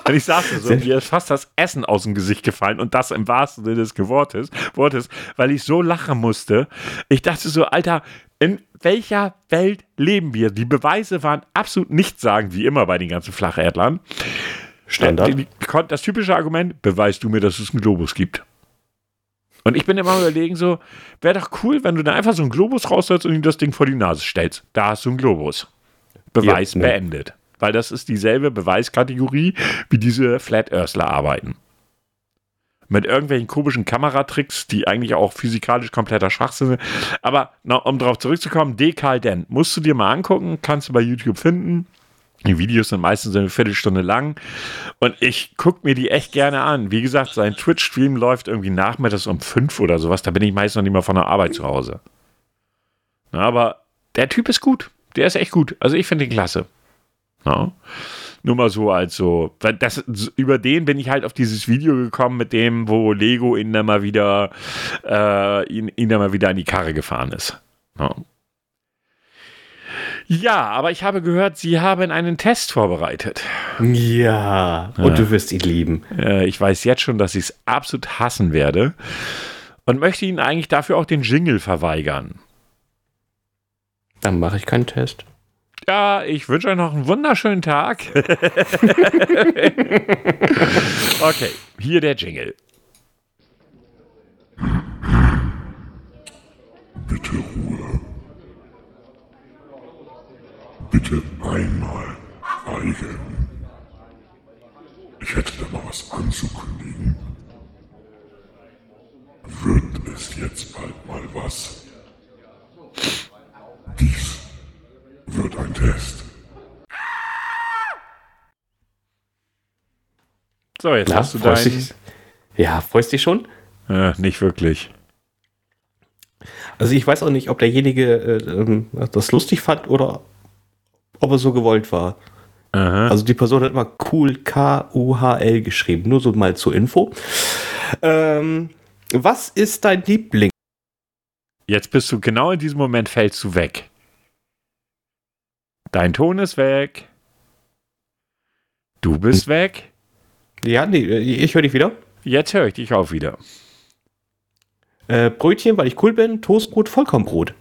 [SPEAKER 1] und ich saß da so, mir ist fast das Essen aus dem Gesicht gefallen und das im wahrsten Sinne des Wortes, Wortes, weil ich so lachen musste. Ich dachte so, Alter, in welcher Welt leben wir? Die Beweise waren absolut nichtssagend, wie immer bei den ganzen Flacherdlern.
[SPEAKER 2] Standard.
[SPEAKER 1] Die- Das typische Argument, beweist du mir, dass es einen Globus gibt. Und ich bin immer überlegen so, wäre doch cool, wenn du da einfach so einen Globus raussetzt und ihm das Ding vor die Nase stellst. Da hast du einen Globus. Beweis
[SPEAKER 2] Ja, ne.
[SPEAKER 1] beendet. Weil das ist dieselbe Beweiskategorie, wie diese Flat Earthler arbeiten. Mit irgendwelchen komischen Kameratricks, die eigentlich auch physikalisch kompletter Schwachsinn sind. Aber noch, um darauf zurückzukommen, Dekal Dent, musst du dir mal angucken, kannst du bei YouTube finden. Die Videos sind meistens eine Viertelstunde lang. Und ich gucke mir die echt gerne an. Wie gesagt, sein Twitch-Stream läuft irgendwie nachmittags um fünf oder sowas. Da bin ich meist noch nicht mal von der Arbeit zu Hause. Na, aber der Typ ist gut. Der ist echt gut. Also ich finde ihn klasse. Ja. Nur mal so als so. Das, über den bin ich halt auf dieses Video gekommen, mit dem, wo Lego ihn dann mal wieder, äh, ihn, ihn dann mal wieder an die Karre gefahren ist. Ja. Ja, aber ich habe gehört, Sie haben einen Test vorbereitet.
[SPEAKER 2] Ja, und du wirst ihn lieben.
[SPEAKER 1] Äh, ich weiß jetzt schon, dass ich es absolut hassen werde und möchte Ihnen eigentlich dafür auch den Jingle verweigern.
[SPEAKER 2] Dann mache ich keinen Test.
[SPEAKER 1] Ja, ich wünsche euch noch einen wunderschönen Tag. okay, hier der Jingle.
[SPEAKER 4] Bitte Ruhe. Bitte einmal schweigen. Ich hätte da mal was anzukündigen. Wird es jetzt bald mal was? Wird ein Test.
[SPEAKER 1] So, jetzt
[SPEAKER 2] Na,
[SPEAKER 1] hast du deinen.
[SPEAKER 2] dich? Ja, freust dich schon?
[SPEAKER 1] Äh, nicht wirklich.
[SPEAKER 2] Also ich weiß auch nicht, ob derjenige äh, ähm, das lustig fand oder ob er so gewollt war.
[SPEAKER 1] Aha.
[SPEAKER 2] Also die Person hat immer cool K-U-H-L geschrieben. Nur so mal zur Info. Ähm, was ist dein Liebling?
[SPEAKER 1] Jetzt bist du genau in diesem Moment fällst du weg. Dein Ton ist weg. Du bist weg.
[SPEAKER 2] Ja, nee, ich höre dich wieder.
[SPEAKER 1] Jetzt höre ich dich auch wieder.
[SPEAKER 2] Äh, Brötchen, weil ich cool bin. Toastbrot, Vollkornbrot.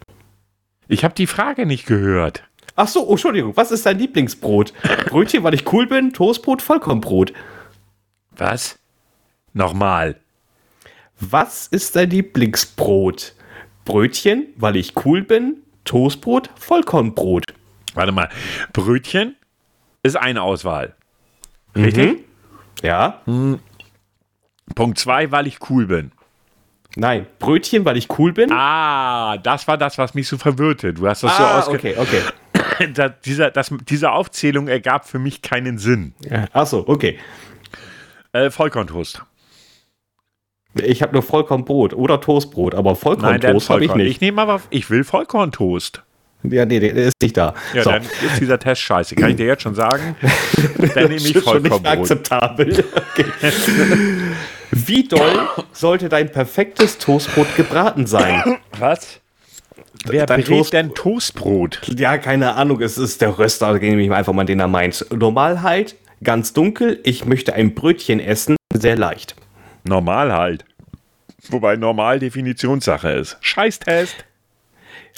[SPEAKER 1] Ich habe die Frage nicht gehört.
[SPEAKER 2] Ach so, oh, Entschuldigung. Was ist dein Lieblingsbrot? Brötchen, weil ich cool bin. Toastbrot, Vollkornbrot.
[SPEAKER 1] Was? Nochmal.
[SPEAKER 2] Was ist dein Lieblingsbrot? Brötchen, weil ich cool bin. Toastbrot, Vollkornbrot.
[SPEAKER 1] Warte mal. Brötchen ist eine Auswahl. Richtig?
[SPEAKER 2] Ja?
[SPEAKER 1] Punkt zwei, weil ich cool bin.
[SPEAKER 2] Nein. Brötchen, weil ich cool bin.
[SPEAKER 1] Ah, das war das, was mich so verwirrte. Du hast das
[SPEAKER 2] Ah,
[SPEAKER 1] so ausge...
[SPEAKER 2] okay, okay.
[SPEAKER 1] Da, dieser, das, diese Aufzählung ergab für mich keinen Sinn.
[SPEAKER 2] Ja, Ach so, okay.
[SPEAKER 1] Äh, Vollkorntoast.
[SPEAKER 2] Ich habe nur Vollkornbrot oder Toastbrot, aber Vollkorntoast habe ich nicht.
[SPEAKER 1] Ich nehme aber, ich will Vollkorntoast.
[SPEAKER 2] Ja, nee, der ist nicht da.
[SPEAKER 1] Ja,
[SPEAKER 2] so.
[SPEAKER 1] dann ist dieser Test scheiße. Kann ich dir jetzt schon sagen? Dann nehme ich
[SPEAKER 2] Das ist schon nicht akzeptabel. Okay. Wie doll sollte dein perfektes Toastbrot gebraten sein?
[SPEAKER 1] Was? Wer
[SPEAKER 2] Dein Toast-
[SPEAKER 1] denn Toastbrot?
[SPEAKER 2] Ja, keine Ahnung, es ist der Röster, nehme ich einfach mal den er meint. Normalheit, ganz dunkel, ich möchte ein Brötchen essen, sehr leicht.
[SPEAKER 1] Normal halt. Wobei normal Definitionssache ist. Scheißtest.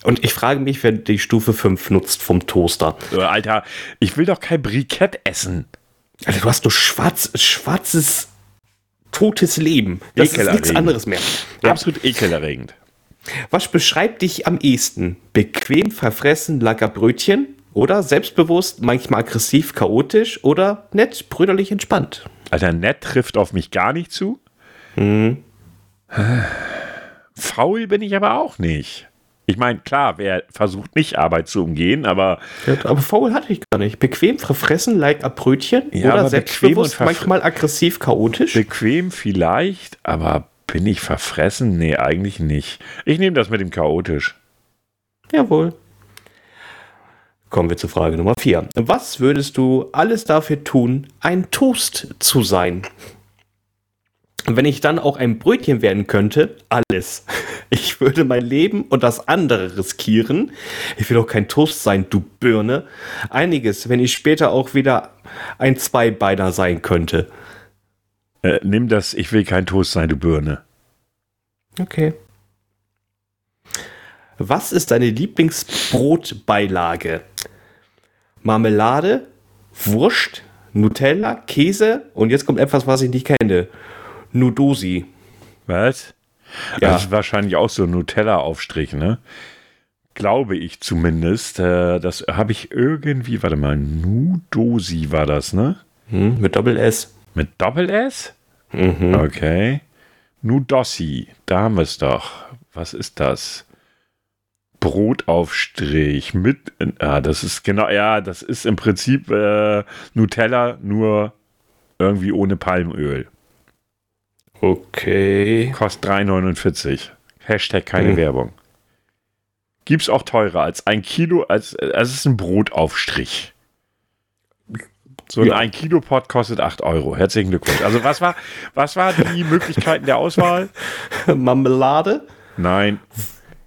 [SPEAKER 2] Und ich frage mich, wer die Stufe 5 nutzt vom Toaster.
[SPEAKER 1] Alter, ich will doch kein Brikett essen.
[SPEAKER 2] Alter, du hast nur schwarz, schwarzes, totes Leben. Das ist nichts anderes mehr. Ja.
[SPEAKER 1] Absolut ekelerregend.
[SPEAKER 2] Was beschreibt dich am ehesten? Bequem, verfressen, lecker Brötchen? Oder selbstbewusst, manchmal aggressiv, chaotisch? Oder nett, brüderlich, entspannt?
[SPEAKER 1] Alter, nett trifft auf mich gar nicht zu. Faul bin ich aber auch nicht. Ich meine, klar, wer versucht nicht Arbeit zu umgehen, aber
[SPEAKER 2] Ja, aber faul hatte ich gar nicht. Bequem, verfressen, lecker Brötchen?
[SPEAKER 1] Ja,
[SPEAKER 2] oder selbstbewusst, manchmal aggressiv, chaotisch?
[SPEAKER 1] bequem vielleicht, aber bin ich verfressen? Nee, eigentlich nicht. Ich nehme das mit dem chaotisch.
[SPEAKER 2] Jawohl. Kommen wir zur Frage Nummer 4. Was würdest du alles dafür tun, ein Toast zu sein? Wenn ich dann auch ein Brötchen werden könnte, alles. Ich würde mein Leben und das andere riskieren. Ich will auch kein Toast sein, du Birne. Einiges, wenn ich später auch wieder ein Zweibeiner sein könnte.
[SPEAKER 1] Äh, nimm das, ich will kein Toast sein, du Birne.
[SPEAKER 2] Okay. Was ist deine Lieblingsbrotbeilage? Marmelade, Wurst, Nutella, Käse und jetzt kommt etwas, was ich nicht kenne. Nudosi.
[SPEAKER 1] Was?
[SPEAKER 2] Ja.
[SPEAKER 1] Das ist wahrscheinlich auch so ein Nutella-Aufstrich, ne? Glaube ich zumindest. Äh, das habe ich irgendwie, warte mal, Nudosi war das, ne?
[SPEAKER 2] Hm, mit Doppel S.
[SPEAKER 1] Mit Doppel-S?
[SPEAKER 2] Mhm.
[SPEAKER 1] Okay. Nudossi, da haben wir es doch. Was ist das? Brotaufstrich mit, ah, das ist genau, ja, das ist im Prinzip äh, Nutella, nur irgendwie ohne Palmöl.
[SPEAKER 2] Okay.
[SPEAKER 1] Kostet 3,49. Hashtag keine
[SPEAKER 2] Hm.
[SPEAKER 1] Werbung. Gibt's auch teurer als ein Kilo, als, also es ist ein Brotaufstrich. So
[SPEAKER 2] Ja.
[SPEAKER 1] ein Kilo Pot kostet 8 Euro. Herzlichen Glückwunsch. Also was war, was war die Möglichkeiten der Auswahl?
[SPEAKER 2] Marmelade,
[SPEAKER 1] Nein,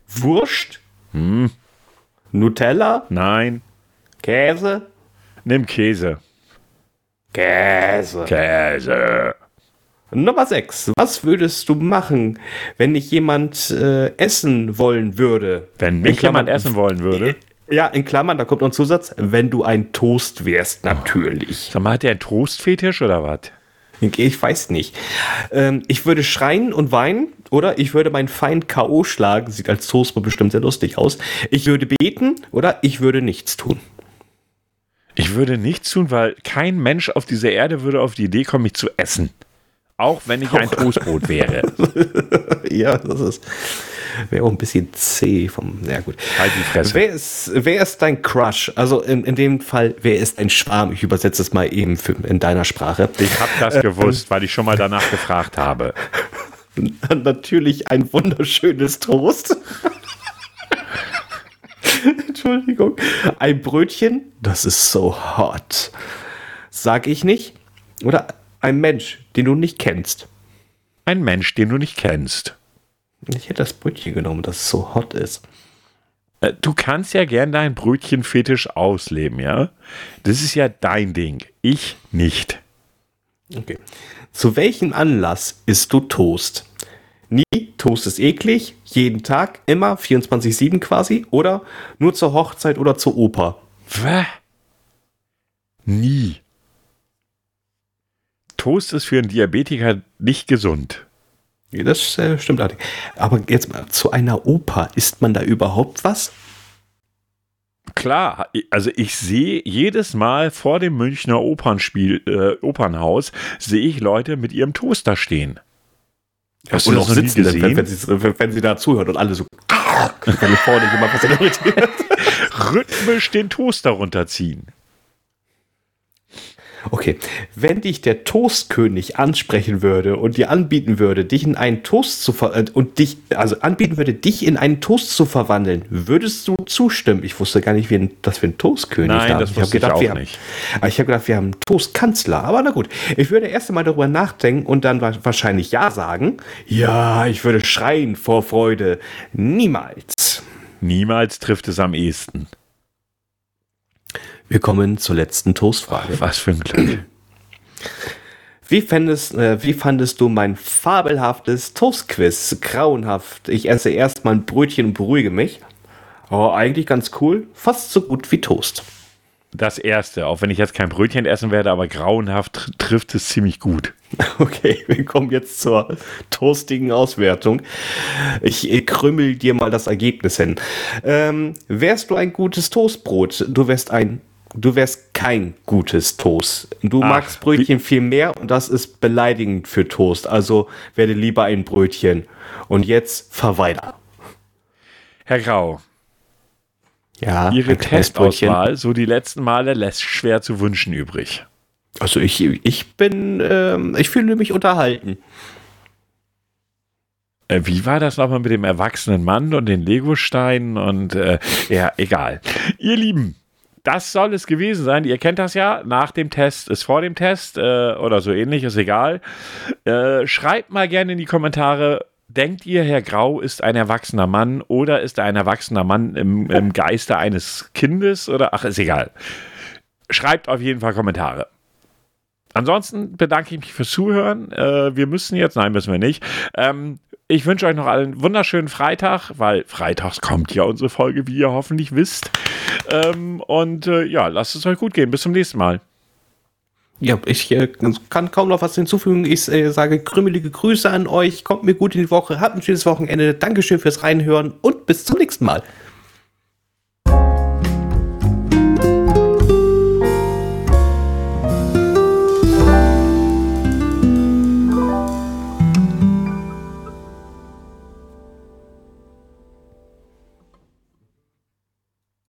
[SPEAKER 2] Wurst,
[SPEAKER 1] Hm.
[SPEAKER 2] Nutella,
[SPEAKER 1] nein,
[SPEAKER 2] Käse.
[SPEAKER 1] nimm Käse.
[SPEAKER 2] Käse.
[SPEAKER 1] Käse.
[SPEAKER 2] Nummer 6. Was würdest du machen, wenn dich jemand äh, essen wollen würde?
[SPEAKER 1] Wenn mich jemand essen wollen würde.
[SPEAKER 2] Ja, in Klammern, da kommt noch ein Zusatz, wenn du ein Toast wärst, natürlich.
[SPEAKER 1] Sag mal, hat der einen Toastfetisch oder was?
[SPEAKER 2] Ich weiß nicht. Ähm, ich würde schreien und weinen oder ich würde meinen Feind K.O. schlagen. Sieht als Toast mal bestimmt sehr lustig aus. Ich würde beten oder ich würde nichts tun.
[SPEAKER 1] Ich würde nichts tun, weil kein Mensch auf dieser Erde würde auf die Idee kommen, mich zu essen. Auch wenn ich ein Toastbrot wäre.
[SPEAKER 2] ja, das ist. Wäre auch ein bisschen zäh vom. Ja, gut.
[SPEAKER 1] Halt die Fresse.
[SPEAKER 2] Wer ist, wer ist dein Crush? Also in, in dem Fall, wer ist ein Schwarm? Ich übersetze es mal eben für, in deiner Sprache.
[SPEAKER 1] Ich habe das gewusst, weil ich schon mal danach gefragt habe.
[SPEAKER 2] Natürlich ein wunderschönes Toast. Entschuldigung. Ein Brötchen, das ist so hot. Sag ich nicht. Oder ein Mensch, den du nicht kennst.
[SPEAKER 1] Ein Mensch, den du nicht kennst.
[SPEAKER 2] Ich hätte das Brötchen genommen, das so hot ist.
[SPEAKER 1] Äh, Du kannst ja gern deinen Brötchenfetisch ausleben, ja? Das ist ja dein Ding. Ich nicht.
[SPEAKER 2] Okay. Zu welchem Anlass isst du Toast? Nie, Toast ist eklig, jeden Tag, immer, 24-7 quasi, oder nur zur Hochzeit oder zur Oper?
[SPEAKER 1] Was? Nie. Toast ist für einen Diabetiker nicht gesund.
[SPEAKER 2] Das äh, stimmt allerdings. Aber jetzt mal zu einer Oper, isst man da überhaupt was?
[SPEAKER 1] Klar, also ich sehe jedes Mal vor dem Münchner Opernspiel, äh, Opernhaus, sehe ich Leute mit ihrem Toaster stehen. Hast
[SPEAKER 2] und auch
[SPEAKER 1] noch nie
[SPEAKER 2] sitzen,
[SPEAKER 1] gesehen?
[SPEAKER 2] wenn, wenn, sie, wenn, wenn sie da zuhört und alle so. Wenn vorne jemand was.
[SPEAKER 1] Rhythmisch den Toaster runterziehen.
[SPEAKER 2] Okay, wenn dich der Toastkönig ansprechen würde und dir anbieten würde, dich in einen Toast zu ver äh, und dich also anbieten würde, dich in einen Toast zu verwandeln, würdest du zustimmen? Ich wusste gar nicht, wie dass wir einen Toastkönig
[SPEAKER 1] Nein,
[SPEAKER 2] haben.
[SPEAKER 1] das
[SPEAKER 2] ich hab
[SPEAKER 1] wusste ich
[SPEAKER 2] gedacht,
[SPEAKER 1] auch
[SPEAKER 2] wir haben,
[SPEAKER 1] nicht.
[SPEAKER 2] Aber ich habe gedacht, wir haben einen Toastkanzler. Aber na gut, ich würde erst einmal darüber nachdenken und dann wa- wahrscheinlich ja sagen. Ja, ich würde schreien vor Freude. Niemals.
[SPEAKER 1] Niemals trifft es am ehesten.
[SPEAKER 2] Wir kommen zur letzten Toastfrage.
[SPEAKER 1] Was für ein Glück.
[SPEAKER 2] Wie fandest, äh, wie fandest du mein fabelhaftes Toastquiz? Grauenhaft. Ich esse erstmal ein Brötchen und beruhige mich. Oh, eigentlich ganz cool. Fast so gut wie Toast.
[SPEAKER 1] Das erste, auch wenn ich jetzt kein Brötchen essen werde, aber grauenhaft tr trifft es ziemlich gut.
[SPEAKER 2] Okay, wir kommen jetzt zur toastigen Auswertung. Ich krümmel dir mal das Ergebnis hin. Ähm, wärst du ein gutes Toastbrot? Du wärst ein du wärst kein gutes Toast. Du Ach, magst Brötchen viel mehr und das ist beleidigend für Toast. Also werde lieber ein Brötchen. Und jetzt verweiter.
[SPEAKER 1] Herr Grau.
[SPEAKER 2] Ja,
[SPEAKER 1] Ihre Testauswahl, so die letzten Male, lässt schwer zu wünschen übrig.
[SPEAKER 2] Also ich, ich bin, ähm, ich fühle mich unterhalten.
[SPEAKER 1] Äh, wie war das nochmal mit dem erwachsenen Mann und den Legosteinen und äh, ja, egal. Ihr Lieben, das soll es gewesen sein. Ihr kennt das ja. Nach dem Test ist vor dem Test äh, oder so ähnlich, ist egal. Äh, schreibt mal gerne in die Kommentare. Denkt ihr, Herr Grau ist ein erwachsener Mann oder ist er ein erwachsener Mann im, im Geiste eines Kindes? Oder ach, ist egal. Schreibt auf jeden Fall Kommentare. Ansonsten bedanke ich mich fürs Zuhören. Äh, wir müssen jetzt, nein, müssen wir nicht. Ähm, ich wünsche euch noch einen wunderschönen Freitag, weil freitags kommt ja unsere Folge, wie ihr hoffentlich wisst. Ähm, und äh, ja, lasst es euch gut gehen. Bis zum nächsten Mal.
[SPEAKER 2] Ja, ich äh, kann kaum noch was hinzufügen. Ich äh, sage krümmelige Grüße an euch. Kommt mir gut in die Woche. Habt ein schönes Wochenende. Dankeschön fürs Reinhören und bis zum nächsten Mal.